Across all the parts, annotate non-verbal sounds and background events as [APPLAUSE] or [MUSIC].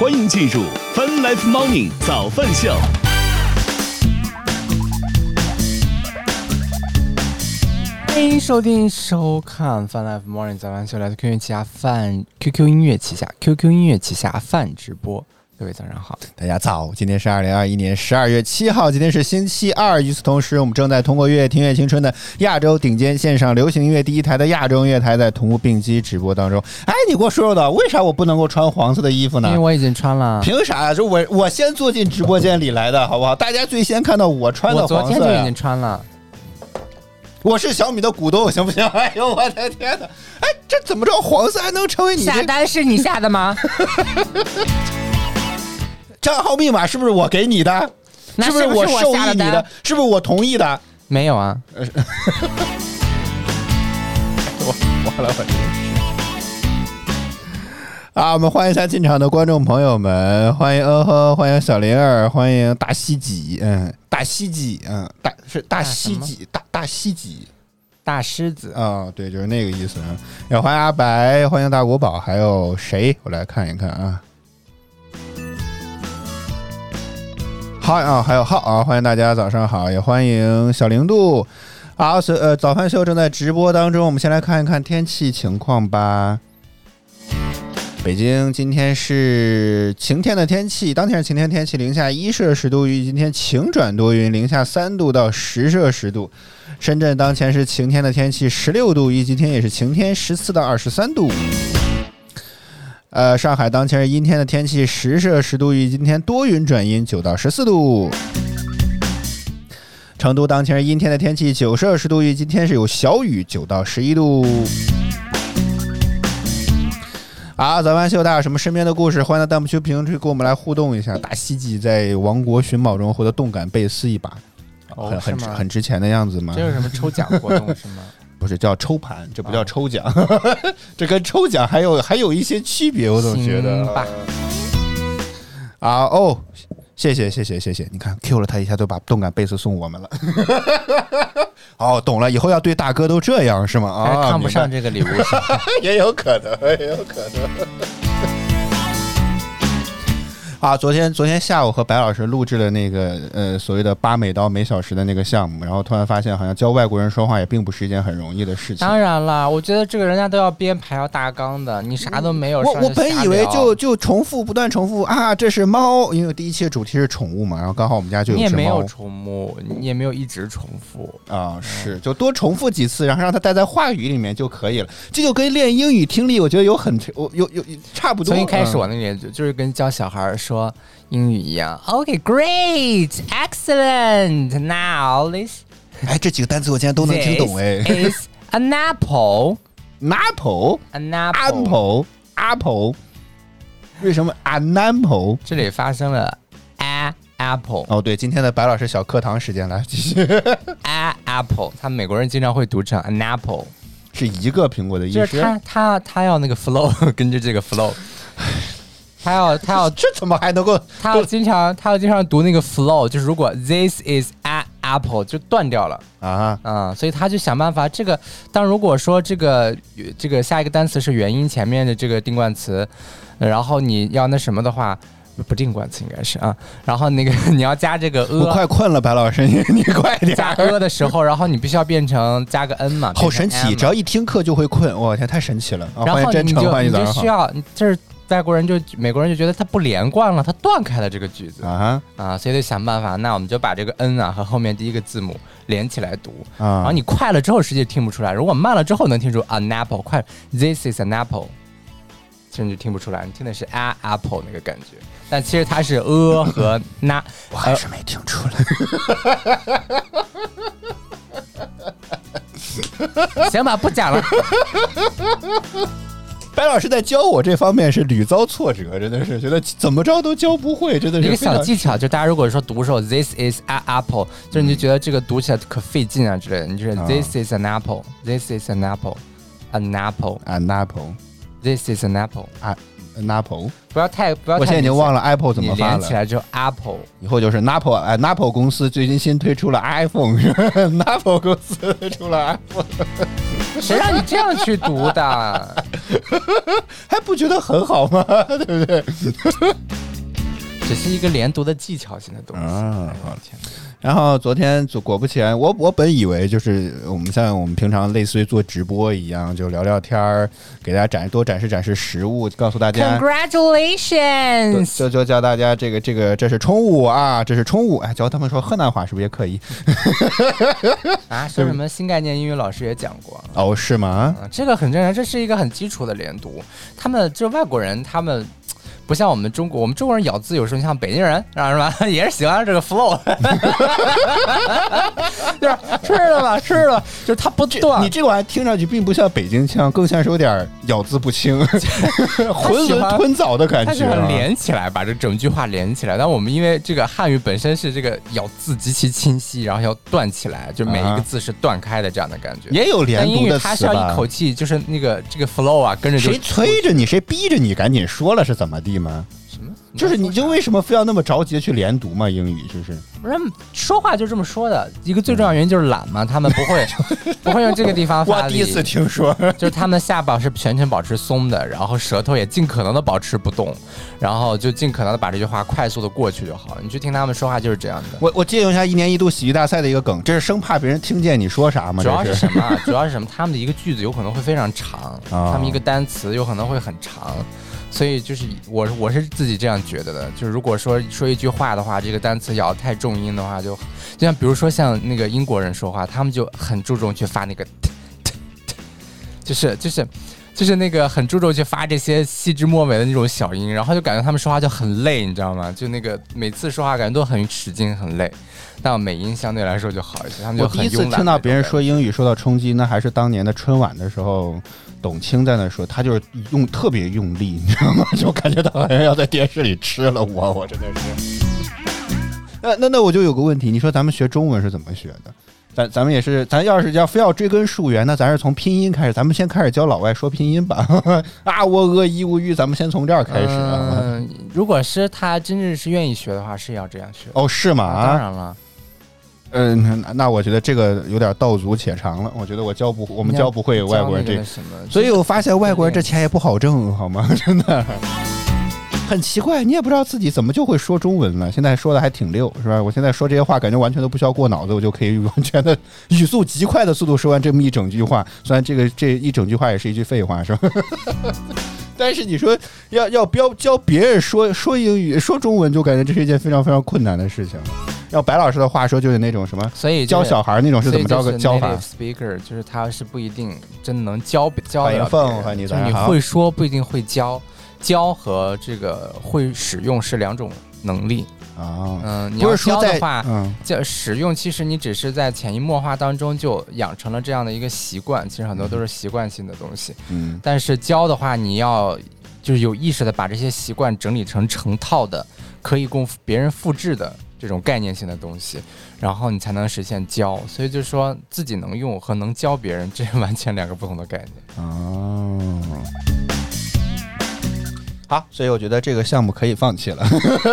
欢迎进入 Fun Life Morning 早饭秀。欢迎收听收看 Fun Life Morning 早饭秀，来自 QQ 旗下饭 QQ 音乐旗下 QQ 音乐旗下饭直播。各位早上好，大家早！今天是二零二一年十二月七号，今天是星期二。与此同时，我们正在通过《乐听乐青春》的亚洲顶尖线上流行音乐第一台的亚洲音乐台，在同步并机直播当中。哎，你给我说说的，为啥我不能够穿黄色的衣服呢？因为我已经穿了。凭啥呀？就我我先坐进直播间里来的，好不好？大家最先看到我穿的黄色。我昨天就已经穿了。我是小米的股东，行不行？[LAUGHS] 哎呦，我的天哪！哎，这怎么着？黄色还能成为你下单是你下的吗？[LAUGHS] 账号密码是不是我给你的？是不是我授意你的？是不是我同意的？没有啊。[LAUGHS] 我完了，我真是。啊，我们欢迎一下进场的观众朋友们，欢迎呃呵，欢迎小灵儿，欢迎大西几，嗯，大西几，嗯，大是大西几，大大西几，大狮子啊，对，就是那个意思。也欢迎阿白，欢迎大国宝，还有谁？我来看一看啊。嗨啊，还有浩啊，欢迎大家早上好，也欢迎小零度。好，所呃，早饭秀正在直播当中，我们先来看一看天气情况吧。北京今天是晴天的天气，当天是晴天天气，零下一摄氏度，预计今天晴转多云，零下三度到十摄氏度。深圳当前是晴天的天气，十六度，预计今天也是晴天，十四到二十三度。呃，上海当前是阴天的天气，十摄氏度，预计今天多云转阴，九到十四度。成都当前是阴天的天气，九摄氏度，预计今天是有小雨，九到十一度。好，早安秀，大家有什么身边的故事？欢迎在弹幕区评论区跟我们来互动一下。大西吉在王国寻宝中获得动感贝斯一把，很很很值钱的样子吗？这有什么抽奖活动是吗？不是叫抽盘，这不叫抽奖，[LAUGHS] 这跟抽奖还有还有一些区别，我总觉得。啊哦，谢谢谢谢谢谢，你看 Q 了他一下，都把动感贝斯送我们了。[LAUGHS] 哦，懂了，以后要对大哥都这样是吗？啊，看不上这个礼物，[LAUGHS] 也有可能，也有可能。啊，昨天昨天下午和白老师录制了那个呃所谓的八美刀每小时的那个项目，然后突然发现好像教外国人说话也并不是一件很容易的事情。当然了，我觉得这个人家都要编排要大纲的，你啥都没有。我我本以为就就重复不断重复啊，这是猫，因为第一期的主题是宠物嘛，然后刚好我们家就有你也没有宠物，你也没有一直重复啊，是就多重复几次，然后让它待在话语里面就可以了。这就跟练英语听力，我觉得有很有有有差不多。从一开始我那年就就是跟教小孩说。英语一样，OK, great, excellent. Now this，哎，这几个单词我竟然都能听懂哎。Is an apple, an apple, an apple, apple. 为什么 an apple？这里发生了 a apple。哦，对，今天的白老师小课堂时间来继续。a apple，他美国人经常会读成 an apple，是一个苹果的意思。就是他他他要那个 flow，跟着这个 flow。他要他要 [LAUGHS] 这怎么还能够？他要经常他要经常读那个 flow，就是如果 this is an apple 就断掉了啊啊，所以他就想办法这个。当如果说这个这个下一个单词是元音前面的这个定冠词，然后你要那什么的话，不定冠词应该是啊。然后那个 [LAUGHS] 你要加这个 a，我快困了，白老师，你你快点加 a 的时候，然后你必须要变成加个 n 嘛，好神奇，只要一听课就会困，我天，太神奇了。然后你就你就需要就是。外国人就美国人就觉得它不连贯了，它断开了这个句子啊啊，所以得想办法。那我们就把这个 n 啊和后面第一个字母连起来读啊。然后你快了之后实际听不出来，如果慢了之后能听出 an apple，快 this is an apple，其实你就听不出来，你听的是 a apple 那个感觉。但其实它是 a 和 [LAUGHS] na，我还是没听出来。行吧，不讲了。白老师在教我这方面是屡遭挫折，真的是觉得怎么着都教不会，真的是一个小技巧。就大家如果说读时候，this is an apple，就是你就觉得这个读起来可费劲啊之类的，你就是 this is an apple，this is an apple，an apple，an apple，this is an apple，an apple。不要太不要，我现在已经忘了 apple 怎么发了。连起来就 apple，以后就是 apple，哎，apple 公司最近新推出了 iPhone，apple [LAUGHS] 公司推出了 iPhone。谁让你这样去读的？[LAUGHS] 还不觉得很好吗？[LAUGHS] 对不对？只是一个连读的技巧性的东西啊！天然后昨天就果不其然，我我本以为就是我们像我们平常类似于做直播一样，就聊聊天儿，给大家展多展示展示实物，告诉大家 Congratulations，就就教大家这个这个这是宠物啊，这是宠物，哎，教他们说河南话是不是也可以？[LAUGHS] 啊，说什么新概念英语老师也讲过哦，是吗？这个很正常，这是一个很基础的连读，他们就外国人他们。不像我们中国，我们中国人咬字有时候像北京人，是吧？[LAUGHS] 也是喜欢这个 flow，[LAUGHS] 就是吃了吧？吃了，就是他不断。你这个玩意听上去并不像北京腔，更像是有点咬字不清、[LAUGHS] 浑浑吞枣的感觉。连起来，把这整句话连起来。但我们因为这个汉语本身是这个咬字极其清晰，然后要断起来，就每一个字是断开的这样的感觉。也有连读的词它是要一口气，就是那个这个 flow 啊，跟着谁催着你，谁逼着你赶紧说了是怎么地？吗？什么？就是你就为什么非要那么着急的去连读嘛？英语就是不是说话就这么说的一个最重要原因就是懒嘛，[LAUGHS] 他们不会不会用这个地方发力。我第一次听说，[LAUGHS] 就是他们下巴是全程保持松的，然后舌头也尽可能的保持不动，然后就尽可能的把这句话快速的过去就好了。你去听他们说话就是这样的。我我借用一下一年一度喜剧大赛的一个梗，这是生怕别人听见你说啥吗？[LAUGHS] 主要是什么？主要是什么？他们的一个句子有可能会非常长，他们一个单词有可能会很长。所以就是我我是自己这样觉得的，就是如果说说一句话的话，这个单词咬太重音的话，就就像比如说像那个英国人说话，他们就很注重去发那个，[LAUGHS] 就是就是就是那个很注重去发这些细枝末尾的那种小音，然后就感觉他们说话就很累，你知道吗？就那个每次说话感觉都很使劲很累，但美音相对来说就好一些。他们就我第一次听到别人说英语受到冲击，那还是当年的春晚的时候。董卿在那说，他就是用特别用力，你知道吗？[LAUGHS] 就感觉他好像要在电视里吃了我，我真的是。那那那我就有个问题，你说咱们学中文是怎么学的？咱咱们也是，咱要是要非要追根溯源，那咱是从拼音开始，咱们先开始教老外说拼音吧。[LAUGHS] 啊，我呃一无语，咱们先从这儿开始。嗯，如果是他真正是愿意学的话，是要这样学。哦，是吗？当然了。嗯，那那我觉得这个有点道阻且长了。我觉得我教不，我们教不会外国人这，所以我发现外国人这钱也不好挣，好吗？[LAUGHS] 真的很奇怪，你也不知道自己怎么就会说中文了。现在说的还挺溜，是吧？我现在说这些话，感觉完全都不需要过脑子，我就可以完全的语速极快的速度说完这么一整句话。虽然这个这一整句话也是一句废话，是吧？[LAUGHS] 但是你说要要标教别人说说英语说中文，就感觉这是一件非常非常困难的事情。要白老师的话说，就是那种什么，所以教小孩那种是怎么教个教法？Speaker 就是他是不一定真能教教。欢迎凤和你，你会说不一定会教，教和这个会使用是两种能力啊。嗯，你要教的话，教使用其实你只是在潜移默化当中就养成了这样的一个习惯，其实很多都是习惯性的东西。嗯，但是教的话，你要就是有意识的把这些习惯整理成成套的，可以供别人复制的。这种概念性的东西，然后你才能实现教，所以就是说自己能用和能教别人，这完全两个不同的概念。哦，好，所以我觉得这个项目可以放弃了，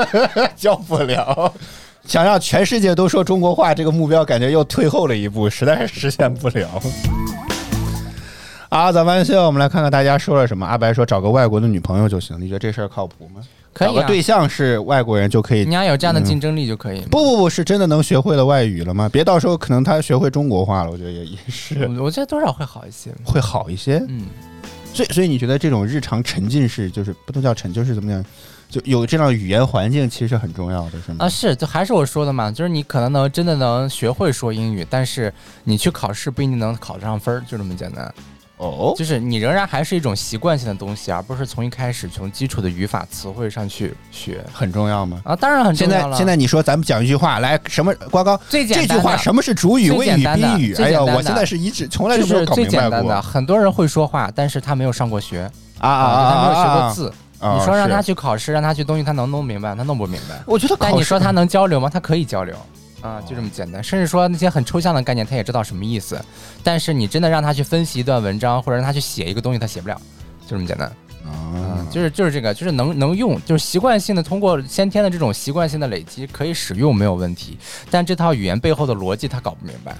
[LAUGHS] 教不了。想让全世界都说中国话，这个目标感觉又退后了一步，实在是实现不了。啊，早安秀，我们来看看大家说了什么。阿白说找个外国的女朋友就行，你觉得这事儿靠谱吗？找个对象是外国人就可以，你要有这样的竞争力就可以。不不不是真的能学会了外语了吗？别到时候可能他学会中国话了，我觉得也也是。我觉得多少会好一些，会好一些。嗯，所以所以你觉得这种日常沉浸式，就是不能叫沉，就是怎么讲，就有这样语言环境，其实很重要的，是吗？啊，是，就还是我说的嘛，就是你可能能真的能学会说英语，但是你去考试不一定能考得上分儿，就这么简单。哦，就是你仍然还是一种习惯性的东西，而不是从一开始从基础的语法词汇上去学，很重要吗？啊，当然很重要了。现在现在你说咱们讲一句话来，什么瓜高？最简单这句话什么是主语、谓语、宾语？哎呀，我现在是一直从来就没有搞明白过。很多人会说话，但是他没有上过学啊啊，他没有学过字。你说让他去考试，让他去东西，他能弄明白？他弄不明白。我觉得，但你说他能交流吗？他可以交流。啊，就这么简单。甚至说那些很抽象的概念，他也知道什么意思。但是你真的让他去分析一段文章，或者让他去写一个东西，他写不了。就这么简单。啊，就是就是这个，就是能能用，就是习惯性的通过先天的这种习惯性的累积可以使用没有问题。但这套语言背后的逻辑他搞不明白。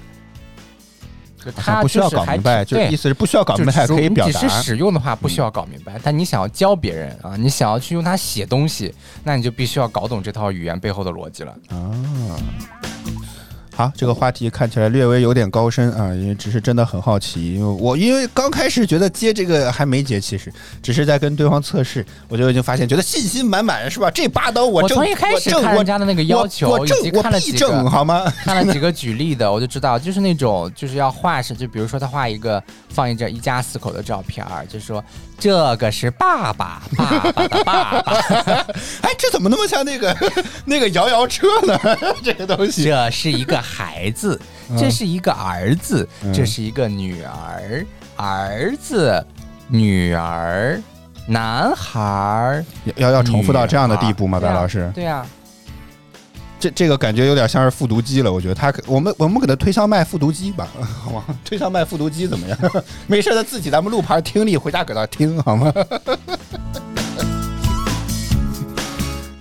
他不需要搞明白，就意思是不需要搞明白可以表达。只是使用的话不需要搞明白，但你想要教别人啊，你想要去用它写东西，那你就必须要搞懂这套语言背后的逻辑了啊。好，这个话题看起来略微有点高深啊，因为只是真的很好奇，因为我因为刚开始觉得接这个还没接，其实只是在跟对方测试，我就已经发现觉得信心满满，是吧？这八刀我从一开始看人家的那个要求，以及看了几个好吗？[LAUGHS] 看了几个举例的，我就知道，就是那种就是要画是，就比如说他画一个放一张一家四口的照片儿，就说这个是爸爸，爸爸的爸爸，[LAUGHS] 哎，这怎么那么像那个 [LAUGHS] 那个摇摇车呢？[LAUGHS] 这个东西，这是一个。孩子，这是一个儿子，这是一个女儿，儿子，女儿，男孩要要重复到这样的地步吗？白老师？对呀，这这个感觉有点像是复读机了。我觉得他，我们我们给他推销卖复读机吧，[LAUGHS] 好吗？推销卖复读机怎么样？[LAUGHS] 没事，他自己咱们录盘听力，回家搁那听好吗？[LAUGHS]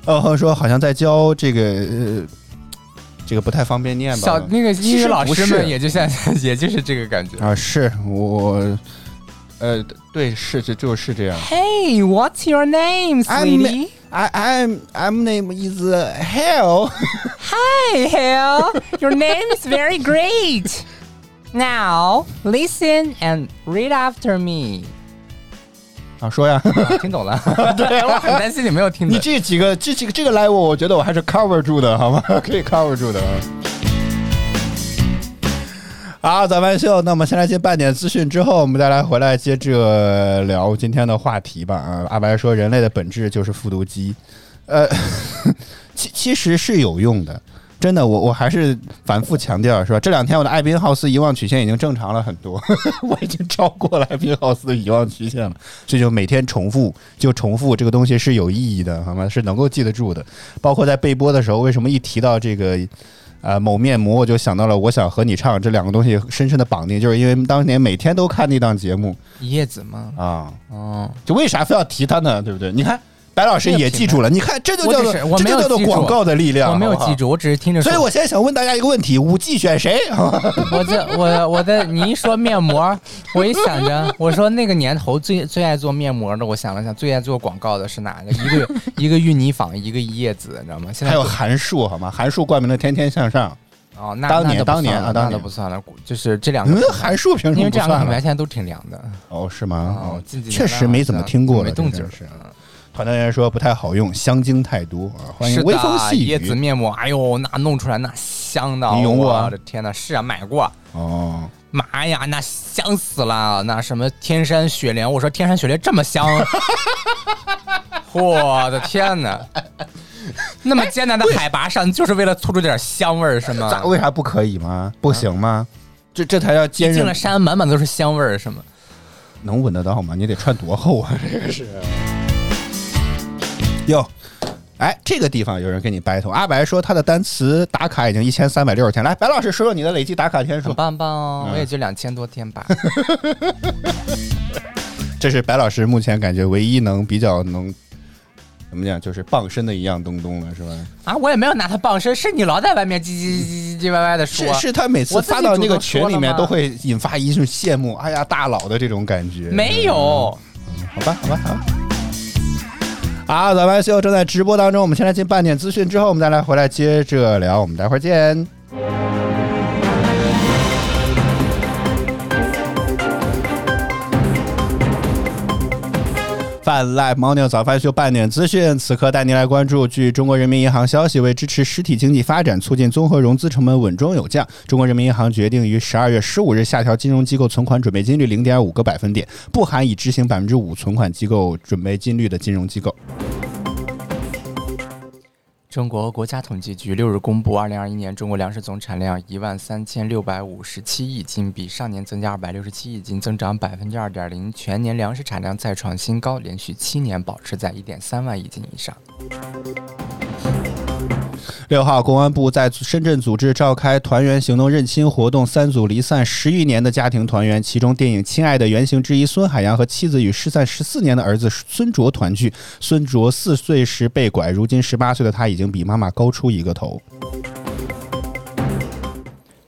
哦，说好像在教这个。呃。这个不太方便念吧？小那个英语老师们也就像，也就是这个感觉啊。是我，呃，对，是这就是这样。Hey, what's your name, sweetie? I I'm I'm name is Hell. [LAUGHS] Hi, Hell. Your name is very great. Now listen and read after me. 啊，说呀，听懂了。对我很担心你没有听懂。你这几个，这几个，这个 level，[LAUGHS] [LAUGHS] 我觉得我还是 cover 住的，好吗？可以 cover 住的。 好，早班秀。那我们先来接半点资讯，之后我们再来回来接着聊今天的话题吧。啊，阿白说，人类的本质就是复读机。呃，[LAUGHS] 其其实是有用的。真的，我我还是反复强调，是吧？这两天我的艾宾浩斯遗忘曲线已经正常了很多，[LAUGHS] 我已经超过了艾宾浩斯的遗忘曲线了。这就每天重复，就重复这个东西是有意义的，好吗？是能够记得住的。包括在备播的时候，为什么一提到这个呃某面膜，我就想到了我想和你唱这两个东西深深的绑定，就是因为当年每天都看那档节目一叶子吗？啊，哦，就为啥非要提他呢？对不对？你看。白老师也记住了，你看，这就叫做这就叫做广告的力量。我没有记住，我只是听着。所以我现在想问大家一个问题：五 G 选谁？[LAUGHS] 我这我我的，你一说面膜，我一想着，我说那个年头最最爱做面膜的，我想了想，最爱做广告的是哪个？一个一个芋泥坊，一个一叶子，你知道吗？现在还有韩束，好吗？韩束冠名的天天向上。哦，那当年当年啊，那都不算了，就是这两个韩束凭什么？因为这两个品牌现在都挺凉的。哦，是吗？哦，确实没怎么听过，没动静是。团队员说不太好用，香精太多啊！欢迎微风细雨。椰子面膜，哎呦，那弄出来那香的，你用过？我的天哪，是啊，买过。哦，妈呀，那香死了！那什么天山雪莲，我说天山雪莲这么香，[LAUGHS] 我的天哪！那么艰难的海拔上，就是为了突出点香味儿是吗？[LAUGHS] 咋？为啥不可以吗？不行吗？这这才叫坚韧。进了山，满满都是香味儿是吗？能闻得到吗？你得穿多厚啊？这个是。哟，哎，这个地方有人跟你 battle。阿白说他的单词打卡已经一千三百六十天。来，白老师说说你的累计打卡天数。棒棒哦，我也就两千多天吧。[LAUGHS] 这是白老师目前感觉唯一能比较能怎么讲，就是傍身的一样东东了，是吧？啊，我也没有拿他傍身，是你老在外面唧唧唧唧唧歪歪的说。是是他每次发到那个群里面都会引发一种羡慕，哎呀，大佬的这种感觉。没有，好吧，好吧，好。好，早班秀正在直播当中，我们先来进半点资讯，之后我们再来回来接着聊，我们待会儿见。泛 Live Morning 早饭秀半点资讯，此刻带您来关注。据中国人民银行消息，为支持实体经济发展，促进综合融资成本稳中有降，中国人民银行决定于十二月十五日下调金融机构存款准备金率零点五个百分点，不含已执行百分之五存款机构准备金率的金融机构。中国国家统计局六日公布，二零二一年中国粮食总产量一万三千六百五十七亿斤，比上年增加二百六十七亿斤，增长百分之二点零。全年粮食产量再创新高，连续七年保持在一点三万亿斤以上。六号，公安部在深圳组织召开团员行动认亲活动，三组离散十余年的家庭团圆，其中电影《亲爱的》原型之一孙海洋和妻子与失散十四年的儿子孙卓团聚。孙卓四岁时被拐，如今十八岁的他已经比妈妈高出一个头。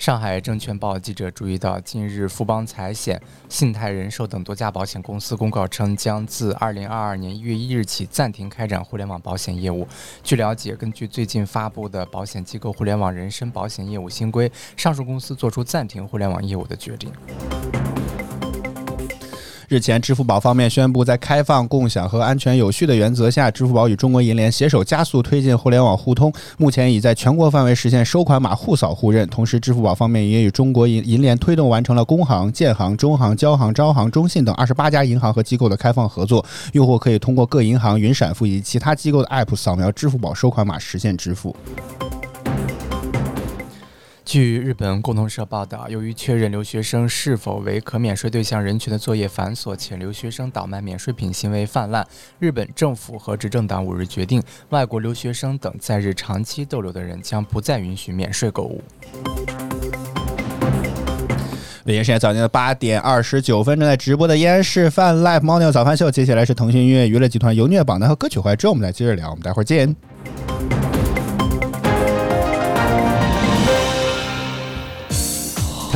上海证券报记者注意到，近日富邦财险、信泰人寿等多家保险公司公告称，将自二零二二年一月一日起暂停开展互联网保险业务。据了解，根据最近发布的保险机构互联网人身保险业务新规，上述公司作出暂停互联网业务的决定。日前，支付宝方面宣布，在开放、共享和安全有序的原则下，支付宝与中国银联携手加速推进互联网互通。目前已在全国范围实现收款码互扫互认。同时，支付宝方面也与中国银银联推动完成了工行、建行、中行、交行、招行、中信等二十八家银行和机构的开放合作。用户可以通过各银行云闪付以及其他机构的 App 扫描支付宝收款码实现支付。据日本共同社报道，由于确认留学生是否为可免税对象人群的作业繁琐，且留学生倒卖免税品行为泛滥，日本政府和执政党五日决定，外国留学生等在日长期逗留的人将不再允许免税购物。北京时间早间的八点二十九分，正在直播的依然是泛 Live Morning 早饭秀，接下来是腾讯音乐娱乐集团由虐榜单和歌曲怀之后，我们再接着聊，我们待会儿见。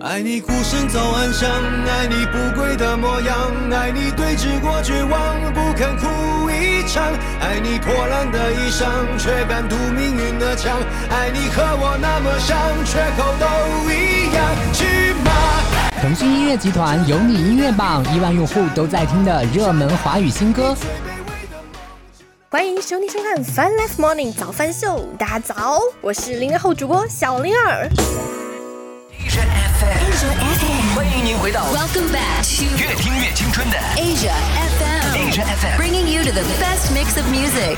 爱你孤身走暗巷，爱你不跪的模样，爱你对峙过绝望，不肯哭一场，爱你破烂的衣裳，却敢堵命运的枪，爱你和我那么像，缺口都一样。去吗？腾讯音乐集团有你音乐榜亿万用户都在听的热门华语新歌。欢迎兄弟收看《Fun Life Morning 早饭秀》，大家早，我是零零后主播小灵儿。Asia FM，欢迎您回到 Welcome back to 越听越青春的 Asia FM。Asia FM，bringing you to the best mix of music。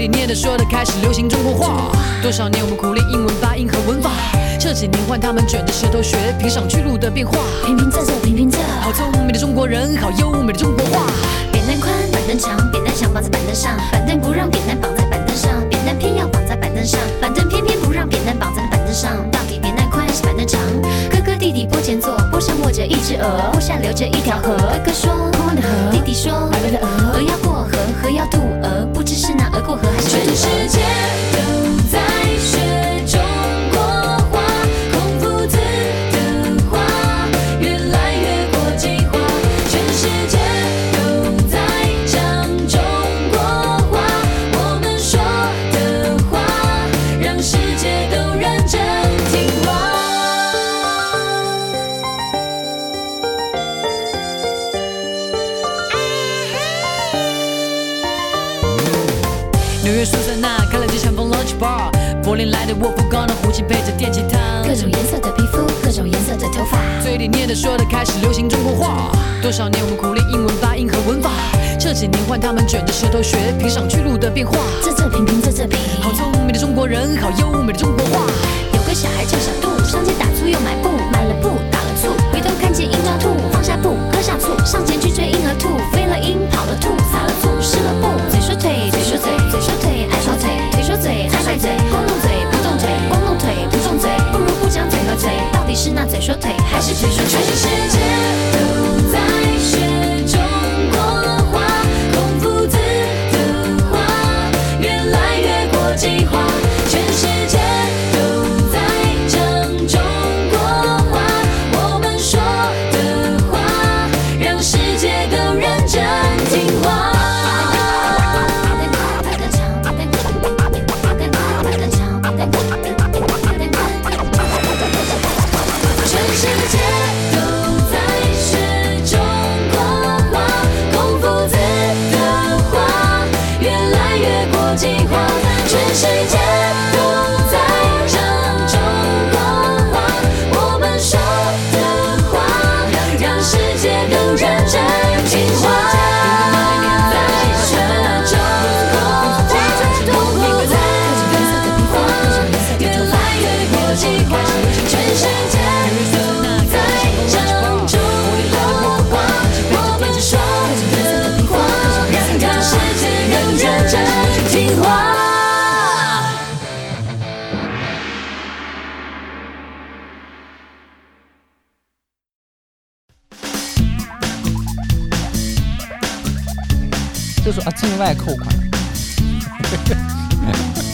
里念的说的开始流行中国话。多少年我们苦练英文发音和文法。这几年换他们卷着舌头学评上去路的变化。平平仄仄平平仄。好聪明的中国人，好优美的中国话。扁担宽，板凳长，扁担想绑在板凳上，板凳不让扁担绑在板凳上，扁担偏要绑在板凳上，板凳偏偏不让扁担绑在板凳上。到底扁担宽还是板凳长，哥哥弟弟坡前坐，坡上卧着一只鹅，坡下流着一条河。哥哥说空空的河，弟弟说的鹅，鹅要过河，河要渡鹅，不知是那鹅过河还是全世界都在。念的说的开始流行中国话。多少年我们苦练英文发音和文法，这几年换他们卷着舌头学评上去路的变化。仄仄平平仄仄平，好聪明的中国人，好优美的中国话。有个小孩叫小杜，上街打醋又买布，买了布打了醋，回头看见鹰抓兔，放下布喝下醋，上前去追鹰和兔，飞了鹰跑了兔，撒了醋湿了布，嘴说腿嘴说嘴嘴说腿爱说腿腿说嘴爱卖嘴，光动嘴不动腿，光动腿不动嘴，不如不讲嘴和嘴，到底是那嘴说腿是腿说腿？全世界 Yeah. [LAUGHS]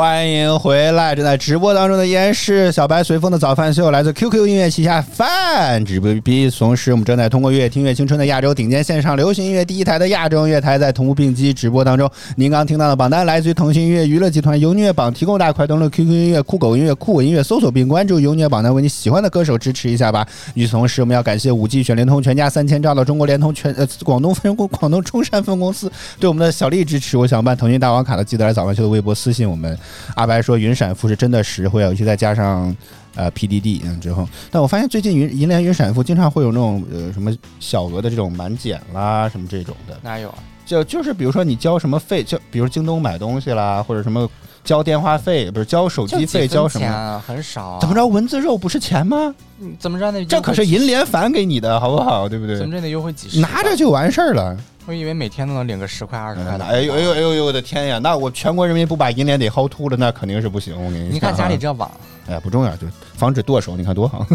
欢迎回来！正在直播当中的依然是小白随风的早饭秀，来自 QQ 音乐旗下饭直播 B。同时，我们正在通过“乐听乐青春”的亚洲顶尖线上流行音乐第一台的亚洲音乐台，在同步并机直播当中。您刚听到的榜单来自于腾讯音乐娱乐集团优音乐榜提供，大家快登录 QQ 音乐、酷狗音乐、酷我音乐，搜索并关注优音乐榜单，为你喜欢的歌手支持一下吧。与此同时，我们要感谢五 G 选联通全家三千兆的中国联通全呃广东分公广东中山分公司对我们的小力支持。我想办腾讯大王卡的，记得来早饭秀的微博私信我们。阿白说云闪付是真的实惠，尤其再加上呃 PDD 嗯之后，但我发现最近云银联云闪付经常会有那种呃什么小额的这种满减啦什么这种的，哪有啊？就就是比如说你交什么费，就比如京东买东西啦，或者什么交电话费，不是交手机费，交什么？很少。怎么着？蚊子肉不是钱吗？怎么着？那这可是银联返给你的，好不好？对不对？怎么着得优惠几十？拿着就完事儿了。我以为每天都能领个十块二十块的。哎呦哎呦哎呦呦！我的天呀！那我全国人民不把银联得薅秃了，那肯定是不行。我跟你，你看家里这网，哎呀，不重要，就防止剁手。你看多好。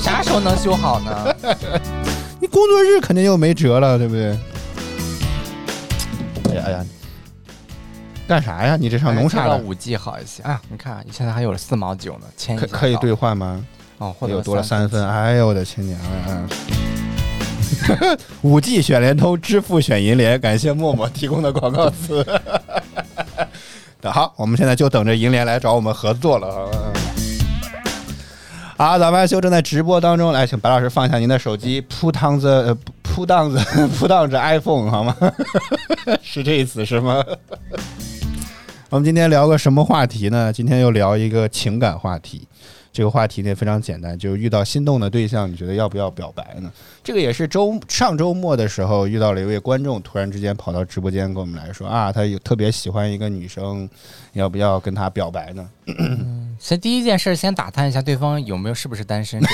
啥时候能修好呢？[LAUGHS] 你工作日肯定又没辙了，对不对？哎呀哎呀！干啥呀？你这上农啥了？五 G 好一些啊！你看，你现在还有四毛九呢，签可可以兑换吗？哦，或者又多了三分。哎呦我的亲娘呀！[LAUGHS] 五 G 选联通，支付选银联，感谢默默提供的广告词。[LAUGHS] 好，我们现在就等着银联来找我们合作了。好，咱们秀正在直播当中，来，请白老师放下您的手机，扑档子，扑档子，扑档着 iPhone 好吗？[LAUGHS] 是这意思是吗？我们今天聊个什么话题呢？今天又聊一个情感话题。这个话题呢非常简单，就是遇到心动的对象，你觉得要不要表白呢？这个也是周上周末的时候遇到了一位观众，突然之间跑到直播间跟我们来说啊，他有特别喜欢一个女生，要不要跟她表白呢？先第一件事先打探一下对方有没有是不是单身。这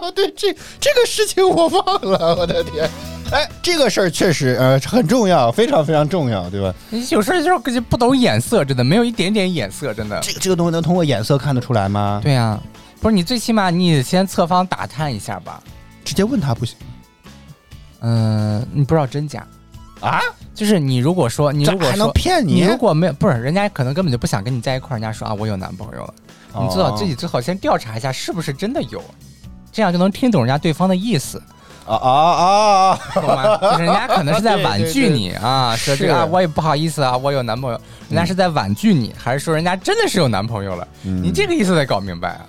个 [LAUGHS] 对，这这个事情我忘了，我的天。哎，这个事儿确实呃很重要，非常非常重要，对吧？你有事儿就是不懂眼色，真的没有一点点眼色，真的。这个这个东西能通过眼色看得出来吗？对呀，不是你最起码你先侧方打探一下吧，直接问他不行。嗯，你不知道真假啊？就是你如果说你如果说骗你，如果没有不是人家可能根本就不想跟你在一块儿，人家说啊我有男朋友了，你知道自己最好先调查一下是不是真的有，这样就能听懂人家对方的意思。啊啊啊！懂吗？就是人家可能是在婉拒你啊，[LAUGHS] 说这个我也不好意思啊，我有男朋友。人家是在婉拒你，还是说人家真的是有男朋友了？你这个意思得搞明白啊！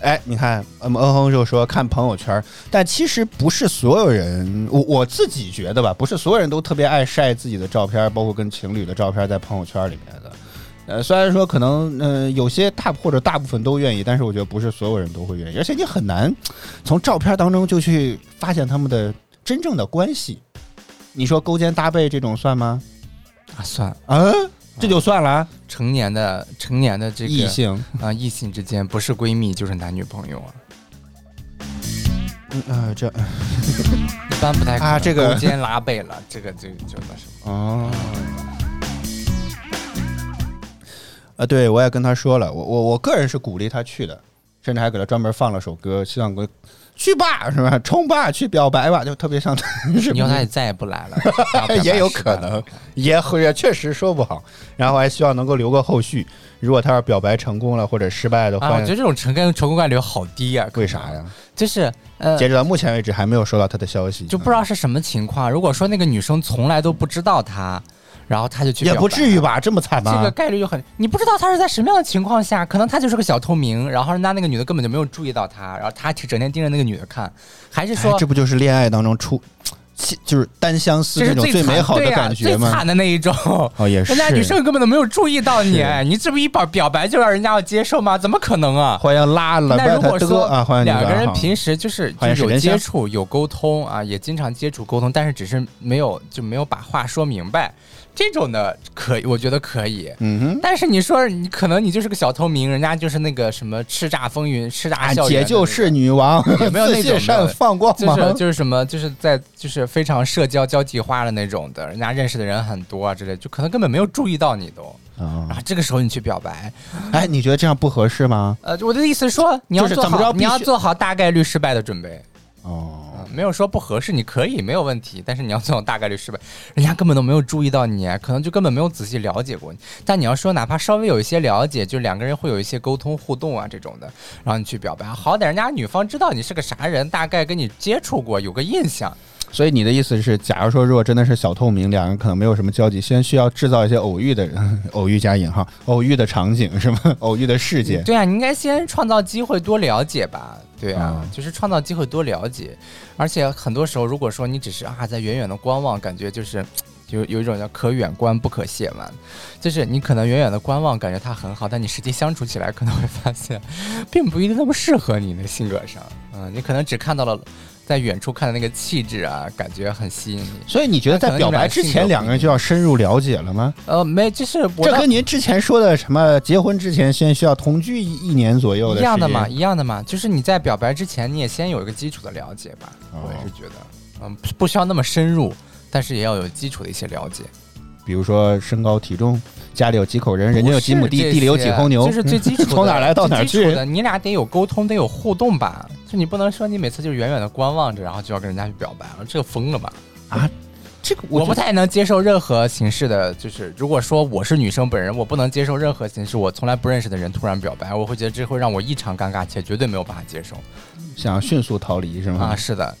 哎，你看，我们嗯哼就说看朋友圈，但其实不是所有人，我我自己觉得吧，不是所有人都特别爱晒自己的照片，包括跟情侣的照片在朋友圈里面的。呃，虽然说可能，嗯，有些大或者大部分都愿意，但是我觉得不是所有人都会愿意，而且你很难从照片当中就去发现他们的真正的关系。你说勾肩搭背这种算吗？啊，算，嗯，这就算了。成年的成年的这个异性啊，异性之间不是闺蜜就是男女朋友啊。嗯啊，这 [LAUGHS] 一般不太啊，这个勾肩拉背了，这个就就那什么哦。啊，对，我也跟他说了，我我我个人是鼓励他去的，甚至还给他专门放了首歌，希望哥去吧，是吧？冲吧，去表白吧，就特别像。以后他也再也不来了，[LAUGHS] 也有可能，也也确实说不好。然后还希望能够留个后续，如果他要表白成功了或者失败的话，我觉得这种成功成功概率好低啊。为啥呀？就是呃，截止到目前为止还没有收到他的消息，就不知道是什么情况。如果说那个女生从来都不知道他。然后他就去，也不至于吧，这么惨吧？这个概率就很，你不知道他是在什么样的情况下，可能他就是个小透明，然后人家那个女的根本就没有注意到他，然后他整天盯着那个女的看，还是说这不就是恋爱当中出，就是单相思这种最美好的感觉吗？最惨的那一种哦，也是，人家女生根本都没有注意到你，你这不一表表白就让人家要接受吗？怎么可能啊？欢迎拉了，那如果说啊，欢迎两个人平时就是有接触、有沟通啊，也经常接触沟通，但是只是没有就没有把话说明白。这种的可以，我觉得可以。嗯哼。但是你说你可能你就是个小透明，人家就是那个什么叱咤风云、叱咤校园，姐就是女王，[LAUGHS] 有没有那种放光就是就是什么，就是在就是非常社交交际花的那种的，人家认识的人很多啊之类，就可能根本没有注意到你都。啊。然后这个时候你去表白，哎，你觉得这样不合适吗？呃，我的意思是说，你要做好，你要做好大概率失败的准备。哦。没有说不合适，你可以没有问题，但是你要这种大概率失败，人家根本都没有注意到你，可能就根本没有仔细了解过你。但你要说哪怕稍微有一些了解，就两个人会有一些沟通互动啊这种的，然后你去表白，好歹人家女方知道你是个啥人，大概跟你接触过，有个印象。所以你的意思是，假如说如果真的是小透明，两人可能没有什么交集，先需要制造一些偶遇的人，[LAUGHS] 偶遇加引号，偶遇的场景是吗？[LAUGHS] 偶遇的事件。对啊，你应该先创造机会，多了解吧。对啊，就是创造机会，多了解。而且很多时候，如果说你只是啊在远远的观望，感觉就是 [TSK] 有有一种叫可远观不可亵玩，就是你可能远远的观望，感觉他很好，但你实际相处起来可能会发现，[LAUGHS] 并不一定那么适合你的性格上。嗯，你可能只看到了。在远处看的那个气质啊，感觉很吸引你。所以你觉得在表白之前，两个人就要深入了解了吗？呃，没，就是这跟您之前说的什么结婚之前先需要同居一一年左右的一样的嘛，一样的嘛。就是你在表白之前，你也先有一个基础的了解吧。我也是觉得，嗯，不需要那么深入，但是也要有基础的一些了解。比如说身高体重。家里有几口人，人家有几亩地，地里有几头牛，这是最基础的。从哪来到哪去的？你俩得有沟通，得有互动吧？就你不能说你每次就远远的观望着，然后就要跟人家去表白了，这个疯了吧？啊，这个我不太能接受任何形式的，就是如果说我是女生本人，我不能接受任何形式，我从来不认识的人突然表白，我会觉得这会让我异常尴尬，且绝对没有办法接受。想要迅速逃离是吗？啊，是的。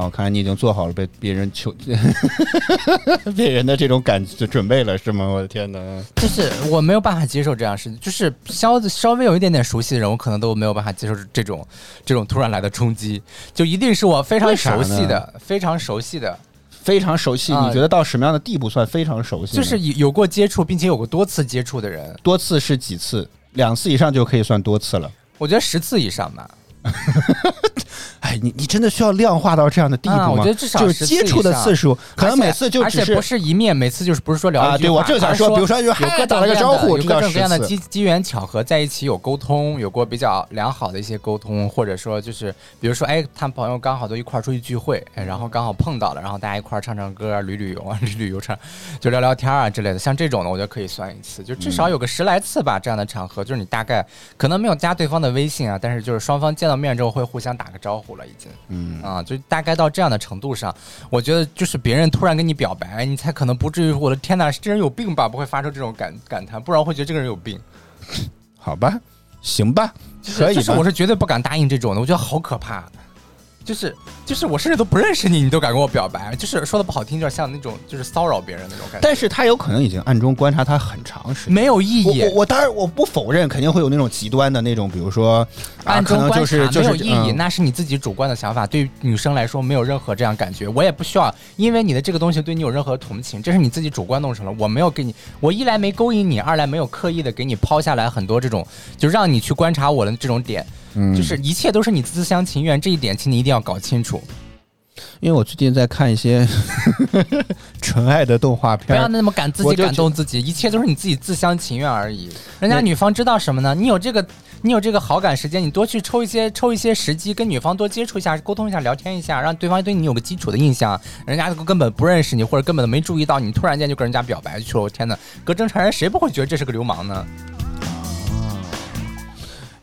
哦，看来你已经做好了被别人求 [LAUGHS] 别人的这种感准备了，是吗？我的天哪！就是我没有办法接受这样事情，就是稍稍微有一点点熟悉的人，我可能都没有办法接受这种这种突然来的冲击，就一定是我非常熟悉的、非常熟悉的、非常熟悉。你觉得到什么样的地步算非常熟悉？就是有过接触，并且有过多次接触的人。多次是几次？两次以上就可以算多次了。我觉得十次以上吧。[LAUGHS] 哎，你你真的需要量化到这样的地步吗？我觉得至少就是接触的次数，可能每次就而且不是一面，每次就是不是说聊啊。对我正想说，比如说有打了个招呼，有各种各样的机机缘巧合在一起有沟通，有过比较良好的一些沟通，或者说就是比如说哎，他们朋友刚好都一块出去聚会，哎，然后刚好碰到了，然后大家一块唱唱歌、旅旅游啊、[LAUGHS] 旅旅游唱，就聊聊天啊之类的。像这种的，我觉得可以算一次，就至少有个十来次吧。这样的场合，就是你大概可能没有加对方的微信啊，但是就是双方见到面之后会互相打个招呼了，已经。嗯。啊，就大概到这样的程度上，我觉得就是别人突然跟你表白，你才可能不至于我的天哪，这人有病吧？不会发出这种感感叹，不然会觉得这个人有病。[LAUGHS] 好吧，行吧，可以。就是我是绝对不敢答应这种的，我觉得好可怕。就是就是，我甚至都不认识你，你都敢跟我表白，就是说的不好听，有点像那种就是骚扰别人那种感觉。但是他有可能已经暗中观察他很长时间，没有意义。我我当然我不否认，肯定会有那种极端的那种，比如说暗中观察没有意义，那是你自己主观的想法。对于女生来说，没有任何这样感觉。我也不需要，因为你的这个东西对你有任何同情，这是你自己主观弄成了。我没有给你，我一来没勾引你，二来没有刻意的给你抛下来很多这种，就让你去观察我的这种点。就是一切都是你自相情愿，这一点，请你一定要搞清楚。因为我最近在看一些 [LAUGHS] 纯爱的动画片，不要那么感自己感动自己，一切都是你自己自相情愿而已。人家女方知道什么呢？你有这个，你有这个好感时间，你多去抽一些抽一些时机，跟女方多接触一下，沟通一下，聊天一下，让对方对你有个基础的印象。人家根本不认识你，或者根本没注意到你，突然间就跟人家表白去了。我天哪，搁正常人谁不会觉得这是个流氓呢？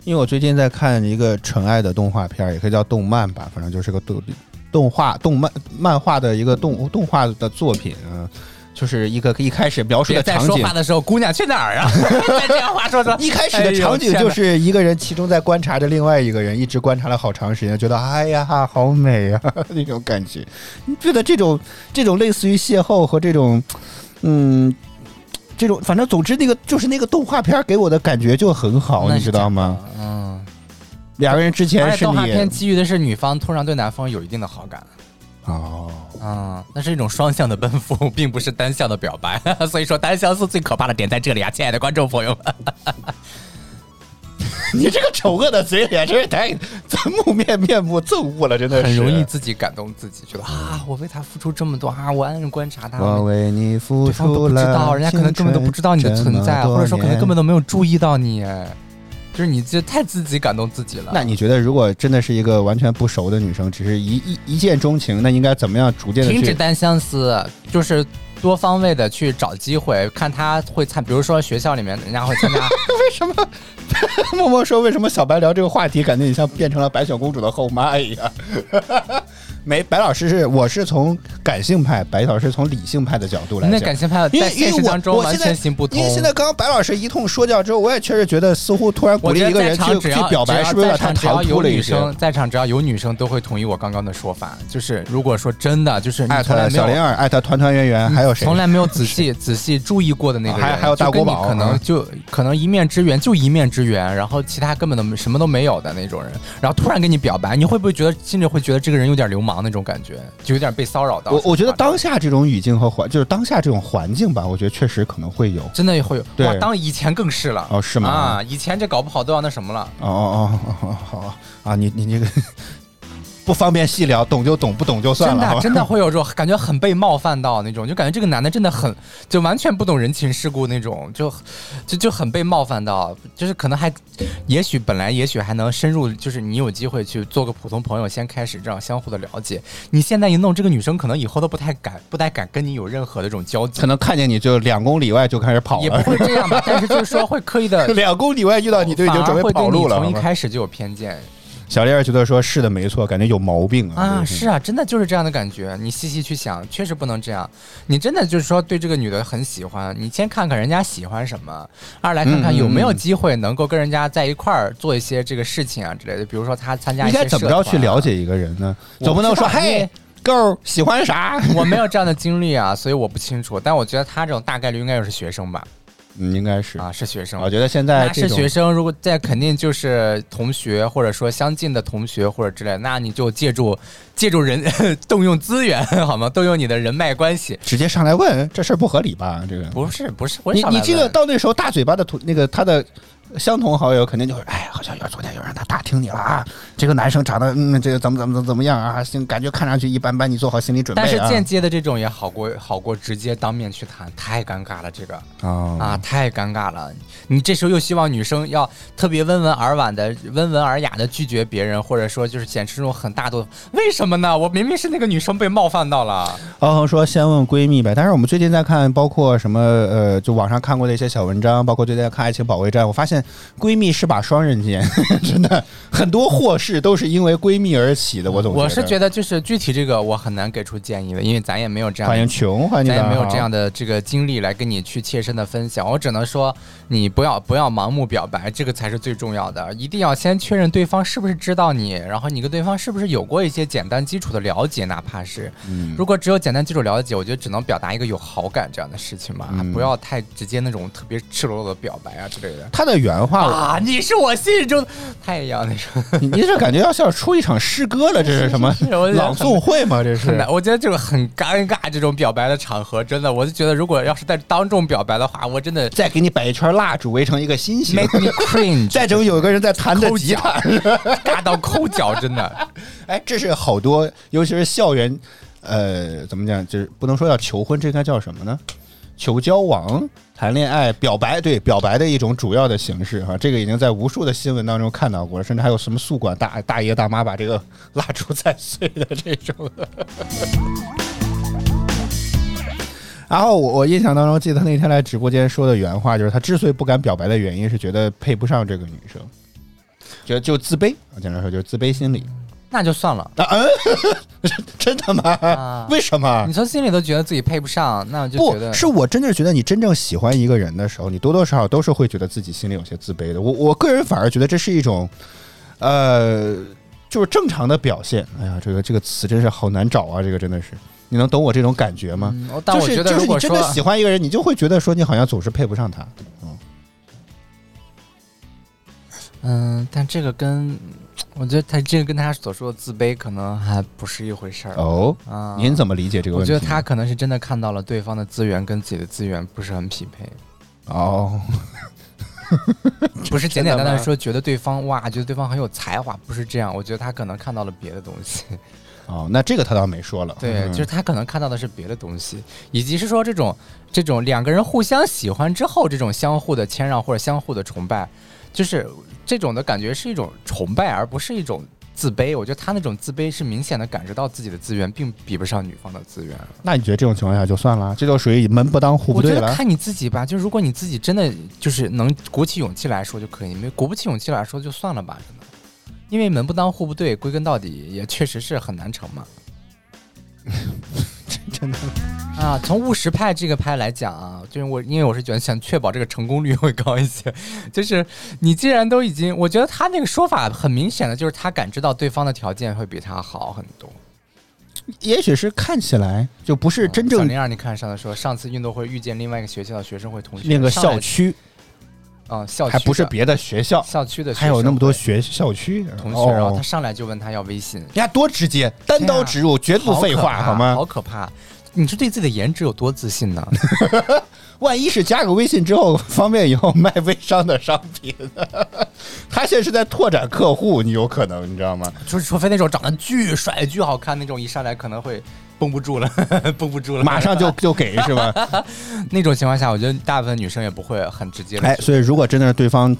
因为我最近在看一个纯爱的动画片，也可以叫动漫吧，反正就是个动动画、动漫、漫画的一个动动画的作品，嗯，就是一个一开始描述的场景。说话的时候，姑娘去哪儿啊？[LAUGHS] 这样话说说。[LAUGHS] 一开始的场景就是一个人其中在观察着另外一个人，一直观察了好长时间，觉得哎呀好美啊 [LAUGHS] 那种感觉。你觉得这种这种类似于邂逅和这种嗯。这种反正总之那个就是那个动画片给我的感觉就很好，你知道吗？嗯，两个人之前是动画片基于的是女方通常对男方有一定的好感。哦，嗯，那是一种双向的奔赴，并不是单向的表白。[LAUGHS] 所以说单相思最可怕的点在这里啊，亲爱的观众朋友们。[LAUGHS] 你这个丑恶的嘴脸真是太木面面目憎恶了，真的是很容易自己感动自己，觉得啊，我为他付出这么多啊，我暗暗观察他，我为你付出都不知道，人家可能根本都不知道你的存在，或者说可能根本都没有注意到你，就是你这太自己感动自己了。那你觉得，如果真的是一个完全不熟的女生，只是一一一见钟情，那应该怎么样逐渐的停止单相思？就是。多方位的去找机会，看他会参，比如说学校里面人家会参加。[LAUGHS] 为什么？[LAUGHS] 默默说为什么小白聊这个话题，感觉你像变成了白雪公主的后妈一样？没，白老师是我是从感性派，白老师从理性派的角度来讲。那感性派在现实当中完全行不通。因为现在刚刚白老师一通说教之后，我也确实觉得似乎突然鼓励一个人去去表白，是不是有点太突了一些？在场只要有女生都会同意我刚刚的说法，就是如果说真的，就是艾特小玲儿，艾特团团圆圆，还有谁？从来没有仔细仔细注意过的那个人，还还有大国宝，可能就可能一面之缘，就一面之缘，然后其他根本都什么都没有的那种人，然后突然跟你表白，你会不会觉得心里会觉得这个人有点流氓那种感觉，就有点被骚扰到？我我觉得当下这种语境和环，就是当下这种环境吧，我觉得确实可能会有，真的也会有。对，当以前更是了。哦，是吗？啊，以前这搞不好都要那什么了。哦哦哦，好啊，你你这个。不方便细聊，懂就懂，不懂就算了。真的，[LAUGHS] 真的会有这种感觉，很被冒犯到那种，就感觉这个男的真的很，就完全不懂人情世故那种，就就就很被冒犯到，就是可能还，也许本来也许还能深入，就是你有机会去做个普通朋友，先开始这样相互的了解。你现在一弄，这个女生可能以后都不太敢，不太敢跟你有任何的这种交集。可能看见你就两公里外就开始跑了，也不会这样吧？但是就是说会刻意的，[LAUGHS] 两公里外遇到你都已经准备跑路了，从一开始就有偏见。小丽儿觉得说是的，没错，感觉有毛病啊！啊，是啊，真的就是这样的感觉。你细细去想，确实不能这样。你真的就是说对这个女的很喜欢，你先看看人家喜欢什么，二来看看有没有机会能够跟人家在一块儿做一些这个事情啊之类的。比如说他参加，应该怎么着去了解一个人呢？总不能说嘿，girl 喜欢啥？我没有这样的经历啊，所以我不清楚。但我觉得他这种大概率应该又是学生吧。嗯，应该是啊，是学生。我觉得现在是学生，如果在肯定就是同学，或者说相近的同学或者之类，那你就借助借助人 [LAUGHS] 动用资源 [LAUGHS] 好吗？动用你的人脉关系，直接上来问这事儿不合理吧？这个不是不是，你你这个到那时候大嘴巴的图那个他的。相同好友肯定就是，哎，好像有昨天有人他打听你了啊，这个男生长得嗯，这个怎么怎么怎么怎么样啊，心感觉看上去一般般，你做好心理准备。但是间接的这种也好过好过直接当面去谈，太尴尬了这个啊啊，太尴尬了。你这时候又希望女生要特别温文尔婉的、温文尔雅的拒绝别人，或者说就是显示这种很大度，为什么呢？我明明是那个女生被冒犯到了。敖恒说先问闺蜜呗，但是我们最近在看，包括什么呃，就网上看过的一些小文章，包括最近在看《爱情保卫战》，我发现。闺蜜是把双刃剑，[LAUGHS] 真的很多祸事都是因为闺蜜而起的。我总我是觉得，就是具体这个我很难给出建议的，因为咱也没有这样，欢迎穷，欢迎咱也没有这样的这个经历来跟你去切身的分享。我只能说，你不要不要盲目表白，这个才是最重要的。一定要先确认对方是不是知道你，然后你跟对方是不是有过一些简单基础的了解，哪怕是，如果只有简单基础了解，我觉得只能表达一个有好感这样的事情嘛，不要太直接那种特别赤裸裸的表白啊之类的。他的原话。啊！你是我心中太阳那种，你这感觉要像出一场诗歌了，这是 [LAUGHS] 什么朗诵会吗？这是？我觉得这个很尴尬，这种表白的场合，真的，我就觉得如果要是在当众表白的话，我真的再给你摆一圈蜡烛，围成一个心形，make me cringe，[LAUGHS] 再整有个人在弹着吉他，[LAUGHS] 尬到抠脚，真的。[LAUGHS] 哎，这是好多，尤其是校园，呃，怎么讲？就是不能说要求婚，这应该叫什么呢？求交往。谈恋爱表白，对表白的一种主要的形式哈，这个已经在无数的新闻当中看到过，甚至还有什么宿管大大爷大妈把这个蜡烛踩碎的这种。然后我我印象当中记得他那天来直播间说的原话就是，他之所以不敢表白的原因是觉得配不上这个女生，觉得就自卑啊，简单说就是自卑心理。那就算了啊？嗯，[LAUGHS] 真的吗？为什么？你从心里都觉得自己配不上，那我就觉得是我真的是觉得你真正喜欢一个人的时候，你多多少少都是会觉得自己心里有些自卑的。我我个人反而觉得这是一种，呃，就是正常的表现。哎呀，这个这个词真是好难找啊！这个真的是，你能懂我这种感觉吗？就是就是你真的喜欢一个人，你就会觉得说你好像总是配不上他。嗯，嗯，但这个跟。我觉得他这个跟他所说的自卑可能还不是一回事儿哦。啊，您怎么理解这个问题？我觉得他可能是真的看到了对方的资源跟自己的资源不是很匹配。哦，[LAUGHS] 不是简简单单说觉得对方哇，觉得对方很有才华，不是这样。我觉得他可能看到了别的东西。哦，那这个他倒没说了。对，就是他可能看到的是别的东西，以及是说这种这种两个人互相喜欢之后，这种相互的谦让或者相互的崇拜，就是。这种的感觉是一种崇拜，而不是一种自卑。我觉得他那种自卑是明显的感知到自己的资源并比不上女方的资源。那你觉得这种情况下就算了？这就属于门不当户不对了。看你自己吧，就如果你自己真的就是能鼓起勇气来说就可以，没鼓不起勇气来说就算了吧，真的。因为门不当户不对，归根到底也确实是很难成嘛。[LAUGHS] 真的啊。从务实派这个派来讲啊，就是我因为我是觉得想确保这个成功率会高一些，[LAUGHS] 就是你既然都已经，我觉得他那个说法很明显的就是他感知到对方的条件会比他好很多。也许是看起来就不是真正。小玲儿，你看上次说上次运动会遇见另外一个学校的学生会同学，那个校区，啊校区还不是别的学校，校区的还有那么多学校区同学，然后他上来就问他要微信，呀多直接，单刀直入，绝不废话，好吗？好可怕！你是对自己的颜值有多自信呢？[LAUGHS] 万一是加个微信之后方便以后卖微商的商品，他现在是在拓展客户，你有可能你知道吗？就是除非那种长得巨帅、巨好看那种，一上来可能会绷不住了，[LAUGHS] 绷不住了，马上就 [LAUGHS] 就给是吧？[LAUGHS] 那种情况下，我觉得大部分女生也不会很直接。哎，所以如果真的是对方。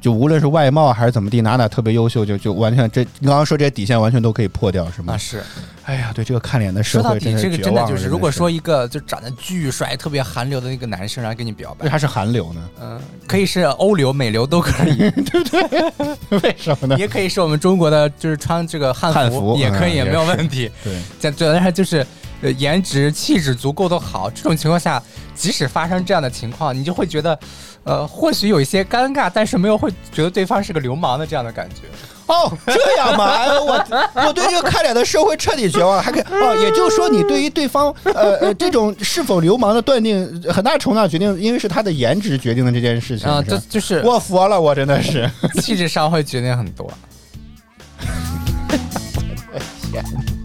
就无论是外貌还是怎么地，哪哪特别优秀，就就完全这你刚刚说这些底线完全都可以破掉，是吗？啊是，哎呀，对这个看脸的社会，这个真的就是，如果说一个就长得巨帅、特别韩流的那个男生，然后跟你表白，为啥是韩流呢？嗯，可以是欧流、美流都可以，[LAUGHS] 对不对？为什么呢？也可以是我们中国的，就是穿这个汉服也可以，没有问题。对，讲主要是就是颜值、气质足够的好，这种情况下，即使发生这样的情况，你就会觉得。呃，或许有一些尴尬，但是没有会觉得对方是个流氓的这样的感觉。哦，这样吗？我我对这个看脸的社会彻底绝望了。还可以哦，[LAUGHS] 也就是说，你对于对方呃呃这种是否流氓的断定，很大程度上决定，因为是他的颜值决定的这件事情。啊，这就是我服了，我真的是气质上会决定很多。[LAUGHS] 天。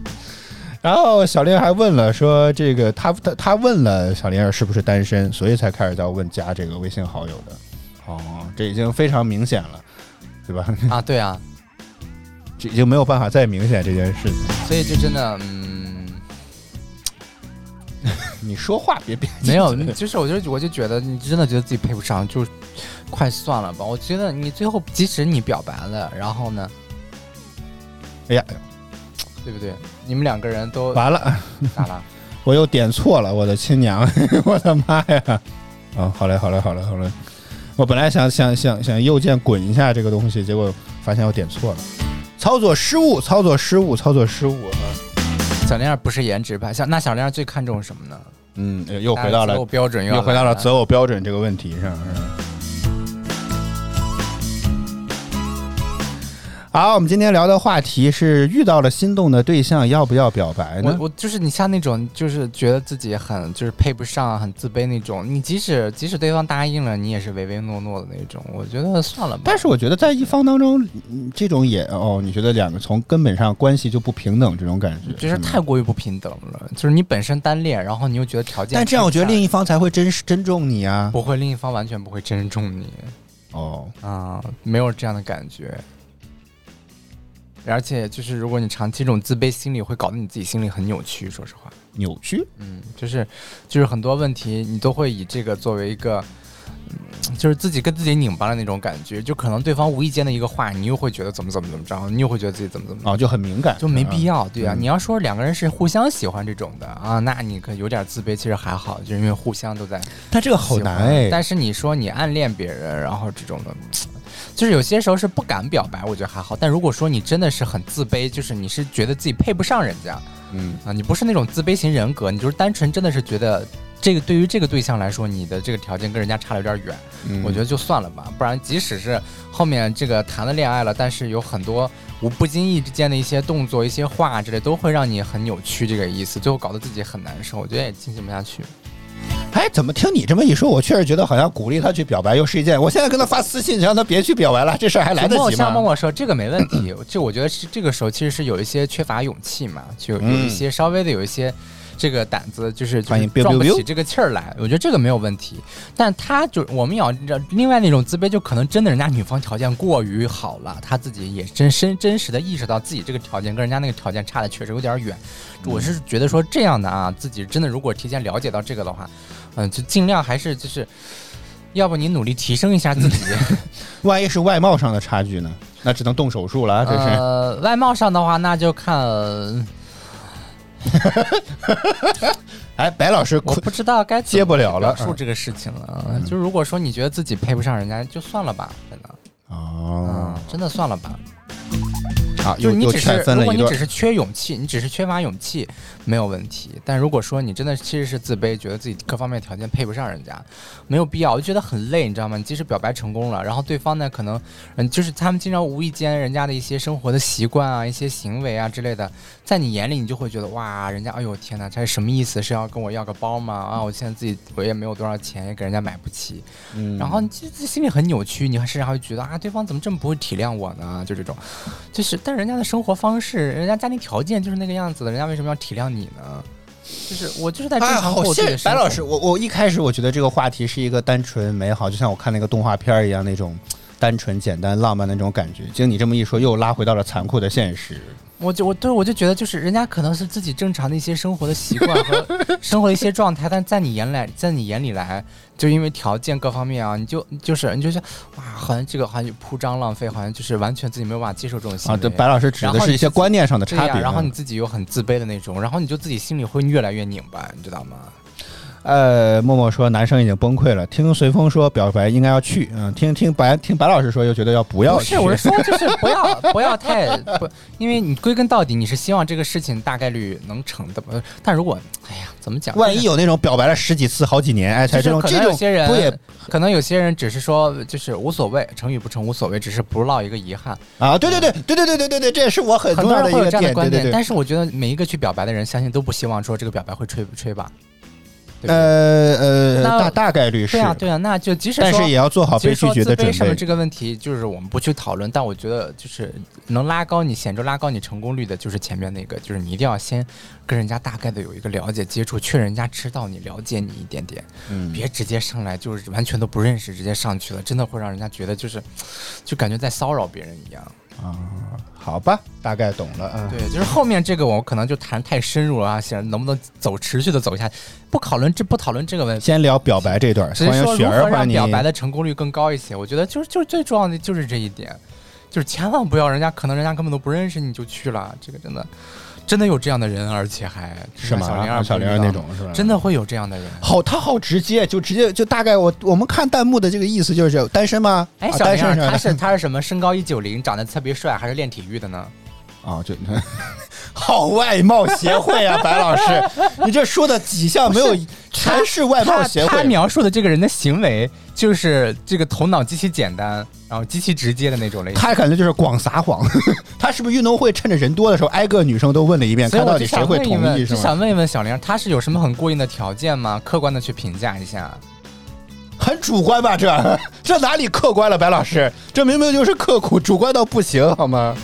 然后小玲还问了，说这个他他他问了小玲儿是不是单身，所以才开始要问加这个微信好友的。哦，这已经非常明显了，对吧？啊，对啊，[LAUGHS] 这已经没有办法再明显这件事情。所以就真的，嗯，[LAUGHS] 你说话别别没有，就是我就我就觉得你真的觉得自己配不上，就快算了吧。我觉得你最后即使你表白了，然后呢？哎呀。对不对？你们两个人都完了，咋了？[LAUGHS] 我又点错了，我的亲娘！[LAUGHS] 我的妈呀！啊，好嘞，好嘞，好嘞，好嘞！我本来想想想想右键滚一下这个东西，结果发现我点错了，操作失误，操作失误，操作失误啊！小亮不是颜值派，小那小亮最看重什么呢？嗯，又回到了择偶标准，又回到了择偶标准这个问题上，是吧？好，我们今天聊的话题是遇到了心动的对象要不要表白呢？我我就是你像那种就是觉得自己很就是配不上很自卑那种，你即使即使对方答应了，你也是唯唯诺诺的那种。我觉得算了吧。但是我觉得在一方当中，这种也哦，你觉得两个从根本上关系就不平等这种感觉，就是太过于不平等了。就是你本身单恋，然后你又觉得条件，但这样我觉得另一方才会珍珍重你啊。不会，另一方完全不会珍重你。哦啊，没有这样的感觉。而且就是，如果你长期这种自卑心理，会搞得你自己心里很扭曲。说实话，扭曲，嗯，就是，就是很多问题，你都会以这个作为一个，就是自己跟自己拧巴的那种感觉。就可能对方无意间的一个话，你又会觉得怎么怎么怎么着，你又会觉得自己怎么怎么哦，就很敏感，就没必要，对啊。你要说两个人是互相喜欢这种的啊，那你可有点自卑，其实还好，就是因为互相都在。但这个好难哎。但是你说你暗恋别人，然后这种的。就是有些时候是不敢表白，我觉得还好。但如果说你真的是很自卑，就是你是觉得自己配不上人家，嗯啊，你不是那种自卑型人格，你就是单纯真的是觉得这个对于这个对象来说，你的这个条件跟人家差的有点远，我觉得就算了吧。不然即使是后面这个谈了恋爱了，但是有很多我不经意之间的一些动作、一些话之类，都会让你很扭曲这个意思，最后搞得自己很难受，我觉得也进行不下去。哎，怎么听你这么一说，我确实觉得好像鼓励他去表白又是一件。我现在跟他发私信，让他别去表白了，这事儿还来得及吗？像默默说这个没问题，就我觉得是这个时候其实是有一些缺乏勇气嘛，就有一些稍微的有一些这个胆子，就是就是壮不起这个气儿来。我觉得这个没有问题，但他就我们要另外那种自卑，就可能真的人家女方条件过于好了，他自己也真真真实的意识到自己这个条件跟人家那个条件差的确实有点远。我是觉得说这样的啊，自己真的如果提前了解到这个的话。嗯，就尽量还是就是，要不你努力提升一下自己。[LAUGHS] 万一是外貌上的差距呢？那只能动手术了。这是。呃，外貌上的话，那就看。[LAUGHS] 哎，白老师，我不知道该接不了了。述这个事情了，就如果说你觉得自己配不上人家，就算了吧，真的。哦。真的算了吧。啊，就是你只是如果你只是缺勇气，你只是缺乏勇气，没有问题。但如果说你真的其实是自卑，觉得自己各方面条件配不上人家，没有必要，我就觉得很累，你知道吗？你即使表白成功了，然后对方呢，可能嗯，就是他们经常无意间人家的一些生活的习惯啊、一些行为啊之类的，在你眼里你就会觉得哇，人家哎呦天哪，他是什么意思？是要跟我要个包吗？啊，我现在自己我也没有多少钱，也给人家买不起，嗯，然后你其实心里很扭曲，你还甚至还会觉得啊，对方怎么这么不会体谅我呢？就这种，就是，但人家的生活方式，人家家庭条件就是那个样子的，人家为什么要体谅你呢？就是我就是在正常过自己的白老师，我我一开始我觉得这个话题是一个单纯美好，就像我看那个动画片一样那种单纯简单浪漫的那种感觉。经你这么一说，又拉回到了残酷的现实。我就我对我就觉得，就是人家可能是自己正常的一些生活的习惯和 [LAUGHS] 生活的一些状态，但在你眼来，在你眼里来，就因为条件各方面啊，你就就是你就像哇，好像这个好像铺张浪费，好像就是完全自己没有办法接受这种行为。啊，对，白老师指的是一些观念上的差别。然后你自己又很自卑的那种，然后你就自己心里会越来越拧巴，你知道吗？呃，默默说男生已经崩溃了。听随风说表白应该要去，嗯，听听白听白老师说又觉得要不要？不是，我是说就是不要 [LAUGHS] 不要太不，因为你归根到底你是希望这个事情大概率能成的。但如果哎呀，怎么讲？万一有那种表白了十几次、好几年，哎，才这种这种不也？可能有些人只是说就是无所谓，成与不成无所谓，只是不落一个遗憾啊！对对对对对对对对对，这也是我很重要的一个点。对对对。但是我觉得每一个去表白的人，相信都不希望说这个表白会吹不吹吧。呃呃，大大概率是。对啊，对啊，那就即使但是也要做好被拒绝的准备。什么这个问题，就是我们不去讨论。但我觉得，就是能拉高你显著拉高你成功率的，就是前面那个，就是你一定要先跟人家大概的有一个了解接触，确认人家知道你了解你一点点。嗯。别直接上来就是完全都不认识，直接上去了，真的会让人家觉得就是，就感觉在骚扰别人一样。啊，好吧，大概懂了。嗯，对，就是后面这个我可能就谈太深入了啊，想能不能走持续的走下去，不讨论这不讨论这个问题，先聊表白这段。所以说如何让表白的成功率更高一些？我觉得就是就是最重要的就是这一点，就是千万不要人家可能人家根本都不认识你就去了，这个真的。真的有这样的人，而且还是吗？小玲儿、小玲儿那种是吧？真的会有这样的人。好，他好直接，就直接就大概我我们看弹幕的这个意思就是单身吗？哎，小玲儿，他是他是什么？身高一九零，长得特别帅，还是练体育的呢？啊，这 [LAUGHS] 好外貌协会啊，白老师，你这说的几项没有全是外貌协会。他描述的这个人的行为就是这个头脑极其简单，然后极其直接的那种类型。他感觉就是广撒谎。[LAUGHS] 他是不是运动会趁着人多的时候，挨个女生都问了一遍，看到底谁会同意？是吗？想问一问小玲，他是有什么很过硬的条件吗？客观的去评价一下。很主观吧？这 [LAUGHS] 这哪里客观了？白老师，这明明就是刻苦，主观到不行，好吗？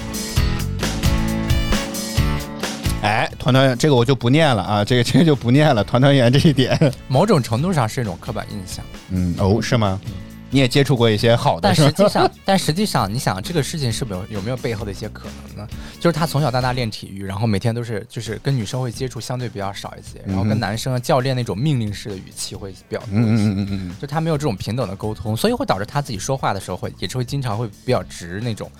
团团圆，这个我就不念了啊，这个这个就不念了。团团圆这一点，[LAUGHS] 某种程度上是一种刻板印象。嗯，哦，是吗？你也接触过一些好的，但 [LAUGHS] 实际上，但实际上，你想这个事情是不是有没有背后的一些可能呢？就是他从小到大练体育，然后每天都是就是跟女生会接触相对比较少一些，然后跟男生教练那种命令式的语气会比较多一些。嗯嗯嗯嗯，就他没有这种平等的沟通，所以会导致他自己说话的时候会也是会经常会比较直那种。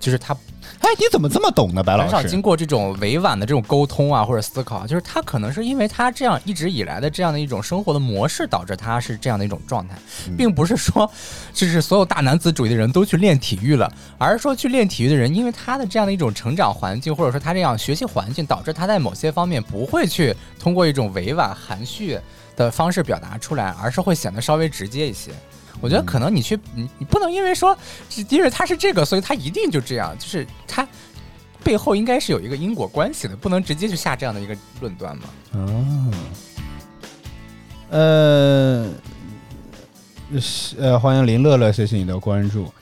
就是他，哎，你怎么这么懂呢，白老师？很少经过这种委婉的这种沟通啊，或者思考，就是他可能是因为他这样一直以来的这样的一种生活的模式，导致他是这样的一种状态，并不是说，就是所有大男子主义的人都去练体育了，而是说去练体育的人，因为他的这样的一种成长环境，或者说他这样学习环境，导致他在某些方面不会去通过一种委婉含蓄的方式表达出来，而是会显得稍微直接一些。我觉得可能你去你你不能因为说，因为他是这个，所以他一定就这样，就是他背后应该是有一个因果关系的，不能直接就下这样的一个论断嘛。哦，呃，呃，欢迎林乐乐，谢谢你的关注。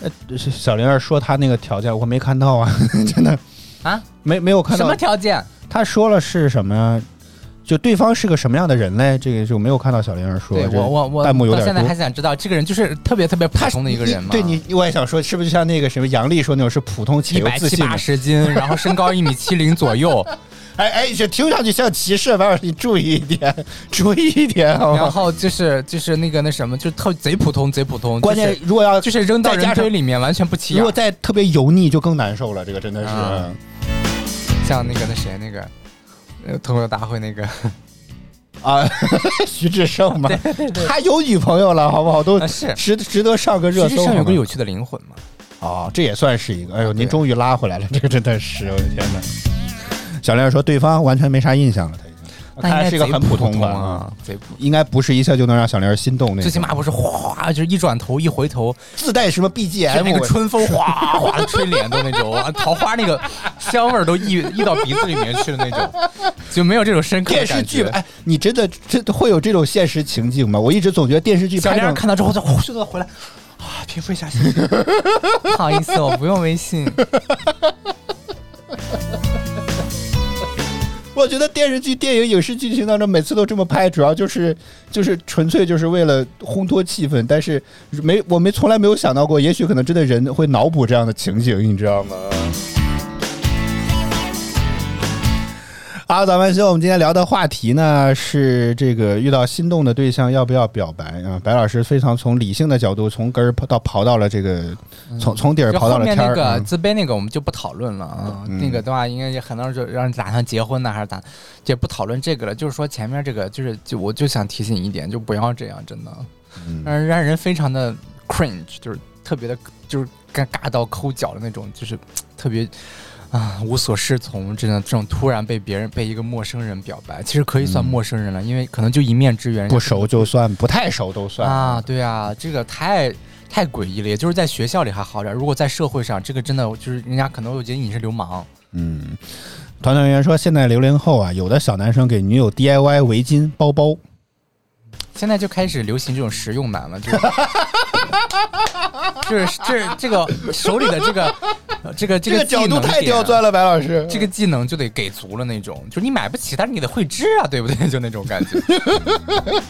呃，小玲儿说他那个条件我没看到啊，[LAUGHS] 真的啊，没没有看到什么条件？他说了是什么？就对方是个什么样的人嘞？这个就没有看到小玲儿说。对我我我弹幕有点现在还想知道这个人就是特别特别普通的一个人吗？对你，我也想说，是不是就像那个什么杨丽说那种是普通且有自信，一百七八十斤，[LAUGHS] 然后身高一米七零左右。哎 [LAUGHS] 哎，这听上去像歧视，王老师你注意一点，注意一点好吗？然后就是就是那个那什么，就特贼普通贼普通。关键如果要就是扔到人堆里面完全不起眼。如果再特别油腻就更难受了，这个真的是。像那个那谁那个，呃，脱口大会那个。啊，徐志胜嘛，他有女朋友了，好不好？都是值值得上个热搜。徐志胜有个有趣的灵魂嘛？哦，这也算是一个。哎呦，您终于拉回来了，这个真的是，我的天哪！小亮说对方完全没啥印象了，他。他是一个很普通的啊，贼应该不是一下就能让小玲心动那种。最起码不是哗，就是一转头一回头自带什么 BGM，那个春风哗哗的吹脸的那种，桃花那个香味都溢溢到鼻子里面去的那种，就没有这种深刻电视剧。哎，你真的真会有这种现实情景吗？我一直总觉得电视剧。小玲看到之后就呼就回来啊，平复一下心情。[LAUGHS] 不好意思，我不用微信。[LAUGHS] 我觉得电视剧、电影、影视剧情当中每次都这么拍，主要就是就是纯粹就是为了烘托气氛，但是没我没从来没有想到过，也许可能真的人会脑补这样的情景，你知道吗？好，早安秀，我们今天聊的话题呢是这个遇到心动的对象要不要表白啊？白老师非常从理性的角度，从根儿到刨到了这个，从从底儿刨到了天儿。那个自卑那个我们就不讨论了啊。那个的话，应该很多人就让你打算结婚呢，还是咋？就不讨论这个了。就是说前面这个，就是就我就想提醒一点，就不要这样，真的，让让人非常的 cringe，就是特别的，就是尴尬到抠脚的那种，就是特别。啊，无所适从，真的这种突然被别人被一个陌生人表白，其实可以算陌生人了，因为可能就一面之缘，不熟就算，不太熟都算啊。对啊，这个太太诡异了，也就是在学校里还好点，如果在社会上，这个真的就是人家可能会觉得你是流氓。嗯，团团圆说，现在零零后啊，有的小男生给女友 DIY 围巾、包包。现在就开始流行这种实用男了，就 [LAUGHS] 是 [LAUGHS] 就是这这个手里的这个这个这个角度太刁钻了，白老师，这个技能就得给足了那种，就是你买不起，但是你得会织啊，对不对？就那种感觉，[LAUGHS]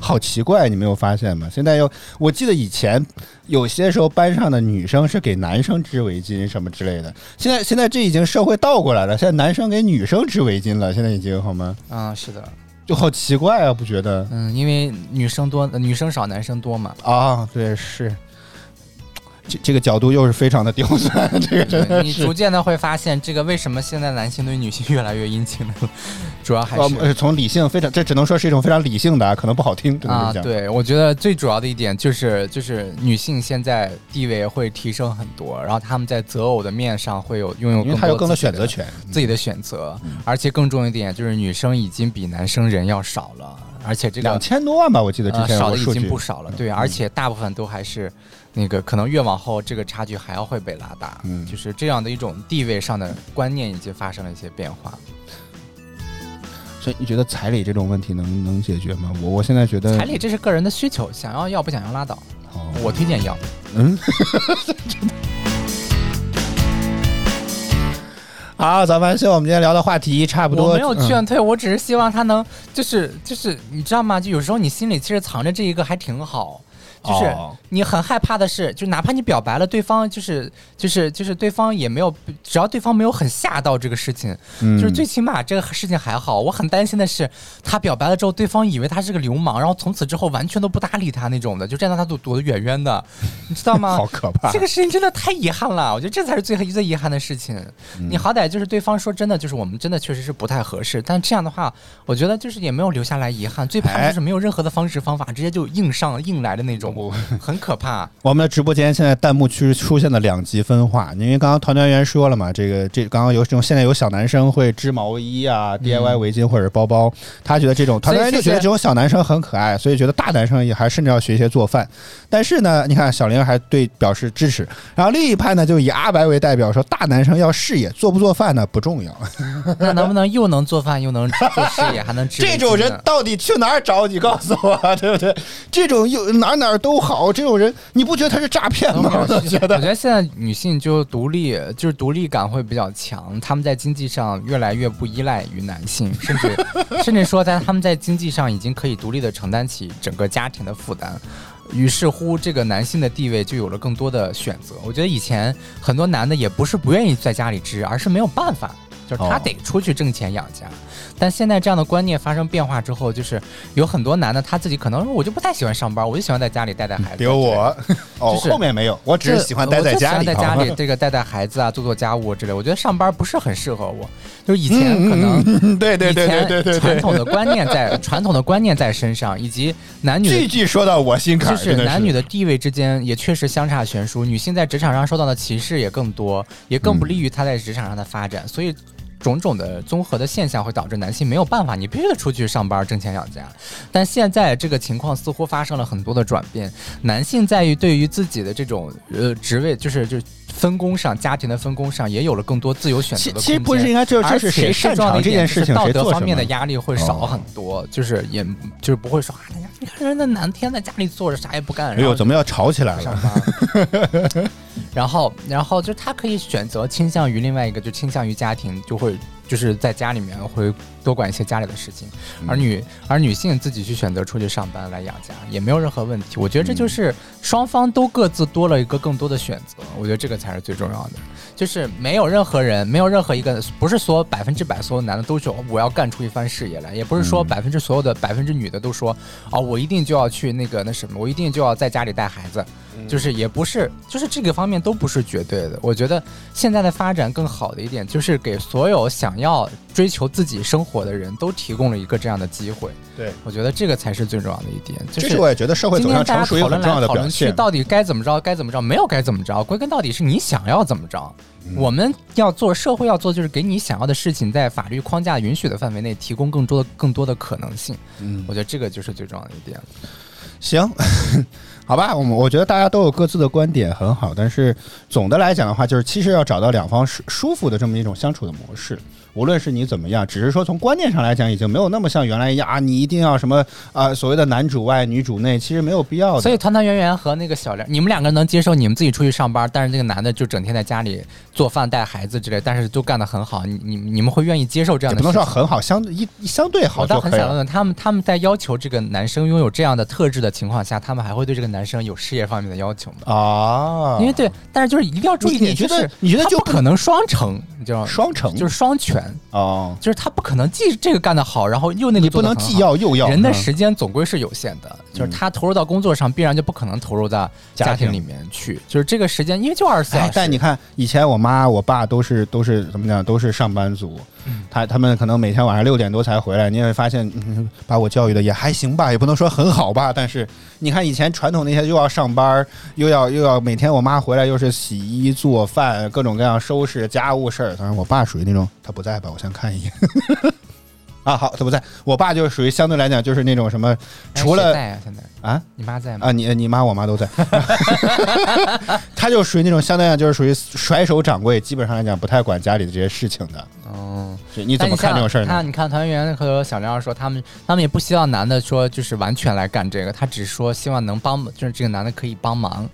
好奇怪，你没有发现吗？现在又，我记得以前有些时候班上的女生是给男生织围巾什么之类的，现在现在这已经社会倒过来了，现在男生给女生织围巾了，现在已经好吗？啊，是的。就好奇怪啊，不觉得？嗯，因为女生多，女生少，男生多嘛。啊，对，是。这这个角度又是非常的刁钻，这个真的你逐渐的会发现，这个为什么现在男性对女性越来越殷勤呢？主要还是从理性非常，这只能说是一种非常理性的，可能不好听啊。对，我觉得最主要的一点就是，就是女性现在地位会提升很多，然后他们在择偶的面上会有拥有更多选择权，自己的选择，而且更重要一点就是女生已经比男生人要少了，而且这两千多万吧，我记得之前少的已经不少了，对，而且大部分都还是。那个可能越往后，这个差距还要会被拉大，嗯，就是这样的一种地位上的观念已经发生了一些变化。所以你觉得彩礼这种问题能能解决吗？我我现在觉得彩礼这是个人的需求，想要要不想要拉倒。我推荐要。嗯。[LAUGHS] 好，早饭秀，我们今天聊的话题差不多。我没有劝退，我只是希望他能，就是就是你知道吗？就有时候你心里其实藏着这一个还挺好。就是你很害怕的是，就哪怕你表白了，对方就是就是就是对方也没有，只要对方没有很吓到这个事情，就是最起码这个事情还好。我很担心的是，他表白了之后，对方以为他是个流氓，然后从此之后完全都不搭理他那种的，就站在他躲躲得远远的，你知道吗？[LAUGHS] 好可怕！这个事情真的太遗憾了，我觉得这才是最最遗憾的事情。你好歹就是对方说真的，就是我们真的确实是不太合适，但这样的话，我觉得就是也没有留下来遗憾。最怕就是没有任何的方式方法，直接就硬上硬来的那种。[LAUGHS] 很可怕。我们的直播间现在弹幕区出现了两极分化，因为刚刚团团圆说了嘛，这个这刚刚有这种现在有小男生会织毛衣啊、DIY 围巾或者包包，他觉得这种团团圆就觉得这种小男生很可爱，所以觉得大男生也还甚至要学一些做饭。但是呢，你看小玲还对表示支持，然后另一派呢就以阿白为代表说，大男生要事业，做不做饭呢不重要。[LAUGHS] 那能不能又能做饭又能做事业还能织？这种人到底去哪儿找？你告诉我，对不对？这种又哪哪都好。哦，这种人你不觉得他是诈骗吗？[LAUGHS] 我觉得，我觉得现在女性就独立，就是独立感会比较强，他们在经济上越来越不依赖于男性，甚至 [LAUGHS] 甚至说在他们在经济上已经可以独立的承担起整个家庭的负担，于是乎这个男性的地位就有了更多的选择。我觉得以前很多男的也不是不愿意在家里织，而是没有办法。就是他得出去挣钱养家。但现在这样的观念发生变化之后，就是有很多男的他自己可能我就不太喜欢上班，我就喜欢在家里带带孩子。比如我哦，后面没有，我只是喜欢待在家里，在家里这个带带孩子啊，做做家务之类。我觉得上班不是很适合我，就是以前可能对对对对对对传统的观念在 [LAUGHS] 传统的观念在身上，以及男女句句说到我心坎，就是男女的地位之间也确实相差悬殊，女性在职场上受到的歧视也更多，也更不利于她在职场上的发展，所以。种种的综合的现象会导致男性没有办法，你必须得出去上班挣钱养家。但现在这个情况似乎发生了很多的转变，男性在于对于自己的这种呃职位，就是就分工上，家庭的分工上也有了更多自由选择的空间。其实不是应该这这是谁擅长这件事情，道德方面的压力会少很多，就是也就是不会说哎呀，你看人家男天在家里坐着啥也不干，哎呦怎么要吵起来了？[LAUGHS] 然后，然后就他可以选择倾向于另外一个，就倾向于家庭，就会就是在家里面会多管一些家里的事情，而女而女性自己去选择出去上班来养家，也没有任何问题。我觉得这就是双方都各自多了一个更多的选择，我觉得这个才是最重要的。就是没有任何人，没有任何一个，不是说百分之百所有男的都说我要干出一番事业来，也不是说百分之所有的百分之女的都说哦，我一定就要去那个那什么，我一定就要在家里带孩子，就是也不是，就是这个方面都不是绝对的。我觉得现在的发展更好的一点，就是给所有想要追求自己生活的人都提供了一个这样的机会。对，我觉得这个才是最重要的一点。就是我也觉得社会走向成熟一个很重要的表现。到底该怎么着？该怎么着？没有该怎么着？归根到底是你想要怎么着。我们要做社会要做，就是给你想要的事情，在法律框架允许的范围内，提供更多的更多的可能性。嗯，我觉得这个就是最重要的一点。行，好吧，我们我觉得大家都有各自的观点，很好。但是总的来讲的话，就是其实要找到两方舒舒服的这么一种相处的模式。无论是你怎么样，只是说从观念上来讲，已经没有那么像原来一样啊，你一定要什么啊，所谓的男主外女主内，其实没有必要的。所以团团圆圆和那个小梁，你们两个能接受你们自己出去上班，但是那个男的就整天在家里做饭带孩子之类，但是都干得很好，你你你们会愿意接受这样的？不能说很好，相对一相对好。我倒很想问问他们，他们在要求这个男生拥有这样的特质的情况下，他们还会对这个男生有事业方面的要求吗？啊，因为对，但是就是一定要注意，你觉得你觉得就不可能双成，你知道吗？双成就是双全哦。就是他不可能既这个干得好，然后又那个不能既要又要。人的时间总归是有限的，就是他投入到工作上，必然就不可能投入到家庭里面去。就是这个时间，因为就二十四小时。但你看，以前我妈我爸都是都是怎么讲，都是上班族。他他们可能每天晚上六点多才回来，你也会发现，把我教育的也还行吧，也不能说很好吧。但是你看以前传统那些又要上班，又要又要每天我妈回来又是洗衣做饭，各种各样收拾家务事儿。当然我爸属于那种他不在吧，我先看一眼。啊，好，他不在。我爸就是属于相对来讲就是那种什么，除了在啊，现在啊，你妈在吗？啊，你你妈我妈都在。[LAUGHS] 他就属于那种相对来讲就是属于甩手掌柜，基本上来讲不太管家里的这些事情的。哦，你怎么看这种事儿呢？看，你看团员和小梁说，他们他们也不希望男的说就是完全来干这个，他只说希望能帮，就是这个男的可以帮忙。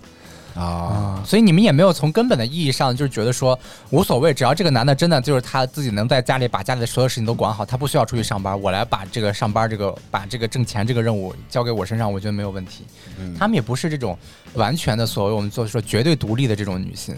啊，所以你们也没有从根本的意义上就是觉得说无所谓，只要这个男的真的就是他自己能在家里把家里的所有事情都管好，他不需要出去上班，我来把这个上班这个把这个挣钱这个任务交给我身上，我觉得没有问题。嗯他们也不是这种完全的所谓我们做说绝对独立的这种女性。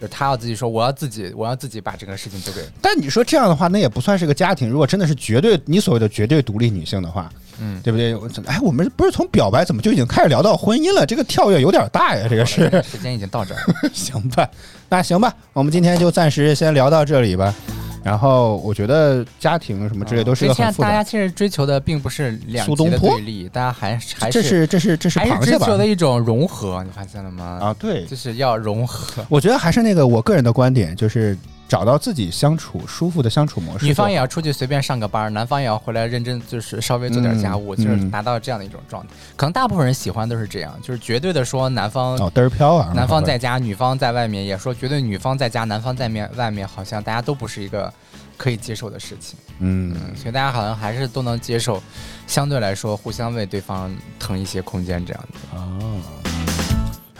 就他要自己说，我要自己，我要自己把这个事情交给。但你说这样的话，那也不算是个家庭。如果真的是绝对你所谓的绝对独立女性的话，嗯，对不对？哎，我们不是从表白怎么就已经开始聊到婚姻了？这个跳跃有点大呀，这个是。时间已经到这儿，[LAUGHS] 行吧？那行吧，我们今天就暂时先聊到这里吧。然后我觉得家庭什么之类都是个很复杂。大家其实追求的并不是两极的对立，大家还还是这是这是这是还是追求的一种融合，你发现了吗？啊，对，就是要融合。我觉得还是那个我个人的观点，就是。找到自己相处舒服的相处模式，女方也要出去随便上个班，男方也要回来认真，就是稍微做点家务，就是达到这样的一种状态。可能大部分人喜欢都是这样，就是绝对的说男方哦嘚儿飘啊，男方在家，女方在外面，也说绝对女方在家，男方在面外面，好像大家都不是一个可以接受的事情。嗯，所以大家好像还是都能接受，相对来说互相为对方腾一些空间这样的。哦。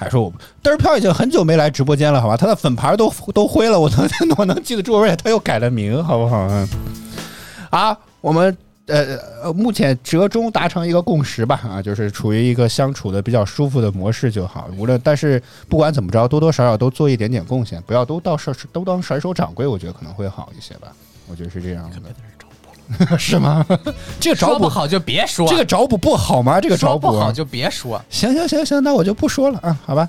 还说我嘚儿飘已经很久没来直播间了，好吧？他的粉牌都都灰了，我能我能记得住，而且他又改了名，好不好？啊，我们呃呃，目前折中达成一个共识吧，啊，就是处于一个相处的比较舒服的模式就好。无论但是不管怎么着，多多少少都做一点点贡献，不要都到甩都当甩手掌柜，我觉得可能会好一些吧。我觉得是这样的。[LAUGHS] 是吗？这个找补好就别说，这个找补不好吗？这个找补不好就别说。行行行行，那我就不说了啊，好吧。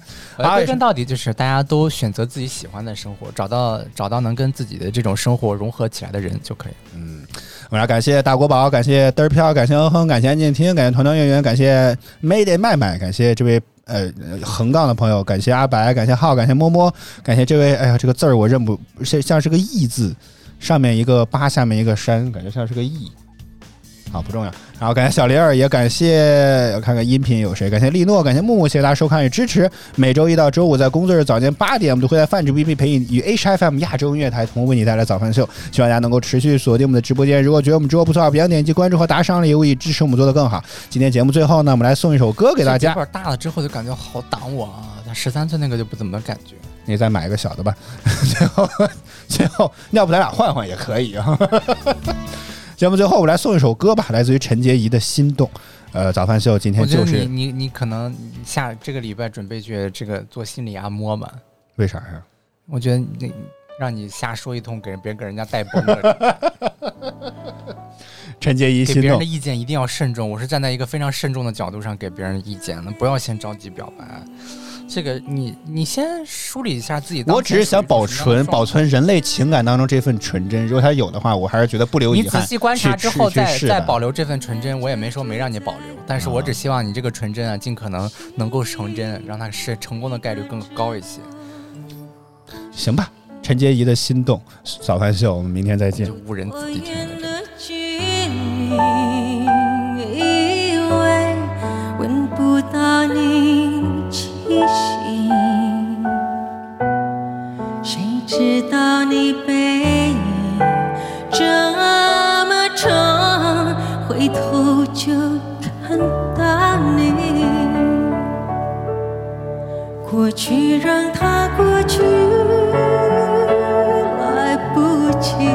归根到底就是大家都选择自己喜欢的生活，找到找到能跟自己的这种生活融合起来的人就可以。嗯，我要感谢大国宝，感谢嘚儿飘，感谢哼哼，感谢安静听，感谢团团圆圆，感谢 Made 麦麦，感谢这位呃横杠的朋友，感谢阿白，感谢浩，感谢摸摸，感谢这位哎呀这个字儿我认不像像是个义字。上面一个八，下面一个山，感觉像是个亿。好，不重要。然后感谢小林儿，也感谢看看音频有谁？感谢利诺，感谢木木，谢谢大家收看与支持。每周一到周五在工作日早间八点，我们都会在泛指 B B 陪你与 H F M 亚洲音乐台同步为你带来早饭秀。希望大家能够持续锁定我们的直播间。如果觉得我们直播不错，别忘点击关注和打赏礼物，以支持我们做的更好。今天节目最后呢，我们来送一首歌给大家。大了之后就感觉好挡我啊！十三寸那个就不怎么感觉。你再买一个小的吧。[LAUGHS] 最后，最后，要不咱俩换换也可以啊。[LAUGHS] 节目最后，我来送一首歌吧，来自于陈洁仪的《心动》。呃，早饭秀今天就是你你你可能下这个礼拜准备去这个做心理按摩吧？为啥呀？我觉得那让你瞎说一通，给人别给人家带崩了。[LAUGHS] 陈洁仪，给别人的意见一定要慎重。我是站在一个非常慎重的角度上给别人意见的，不要先着急表白。这个你你先梳理一下自己。我只是想保存保存人类情感当中这份纯真，如果他有的话，我还是觉得不留遗憾。你仔细观察之后再再保留这份纯真，我也没说没让你保留，但是我只希望你这个纯真啊，尽可能能够成真，让它是成功的概率更高一些。行吧，陈洁仪的心动早饭秀，我们明天再见。无人自己听的这提醒，谁知道你背影这么长，回头就看到你。过去让它过去，来不及，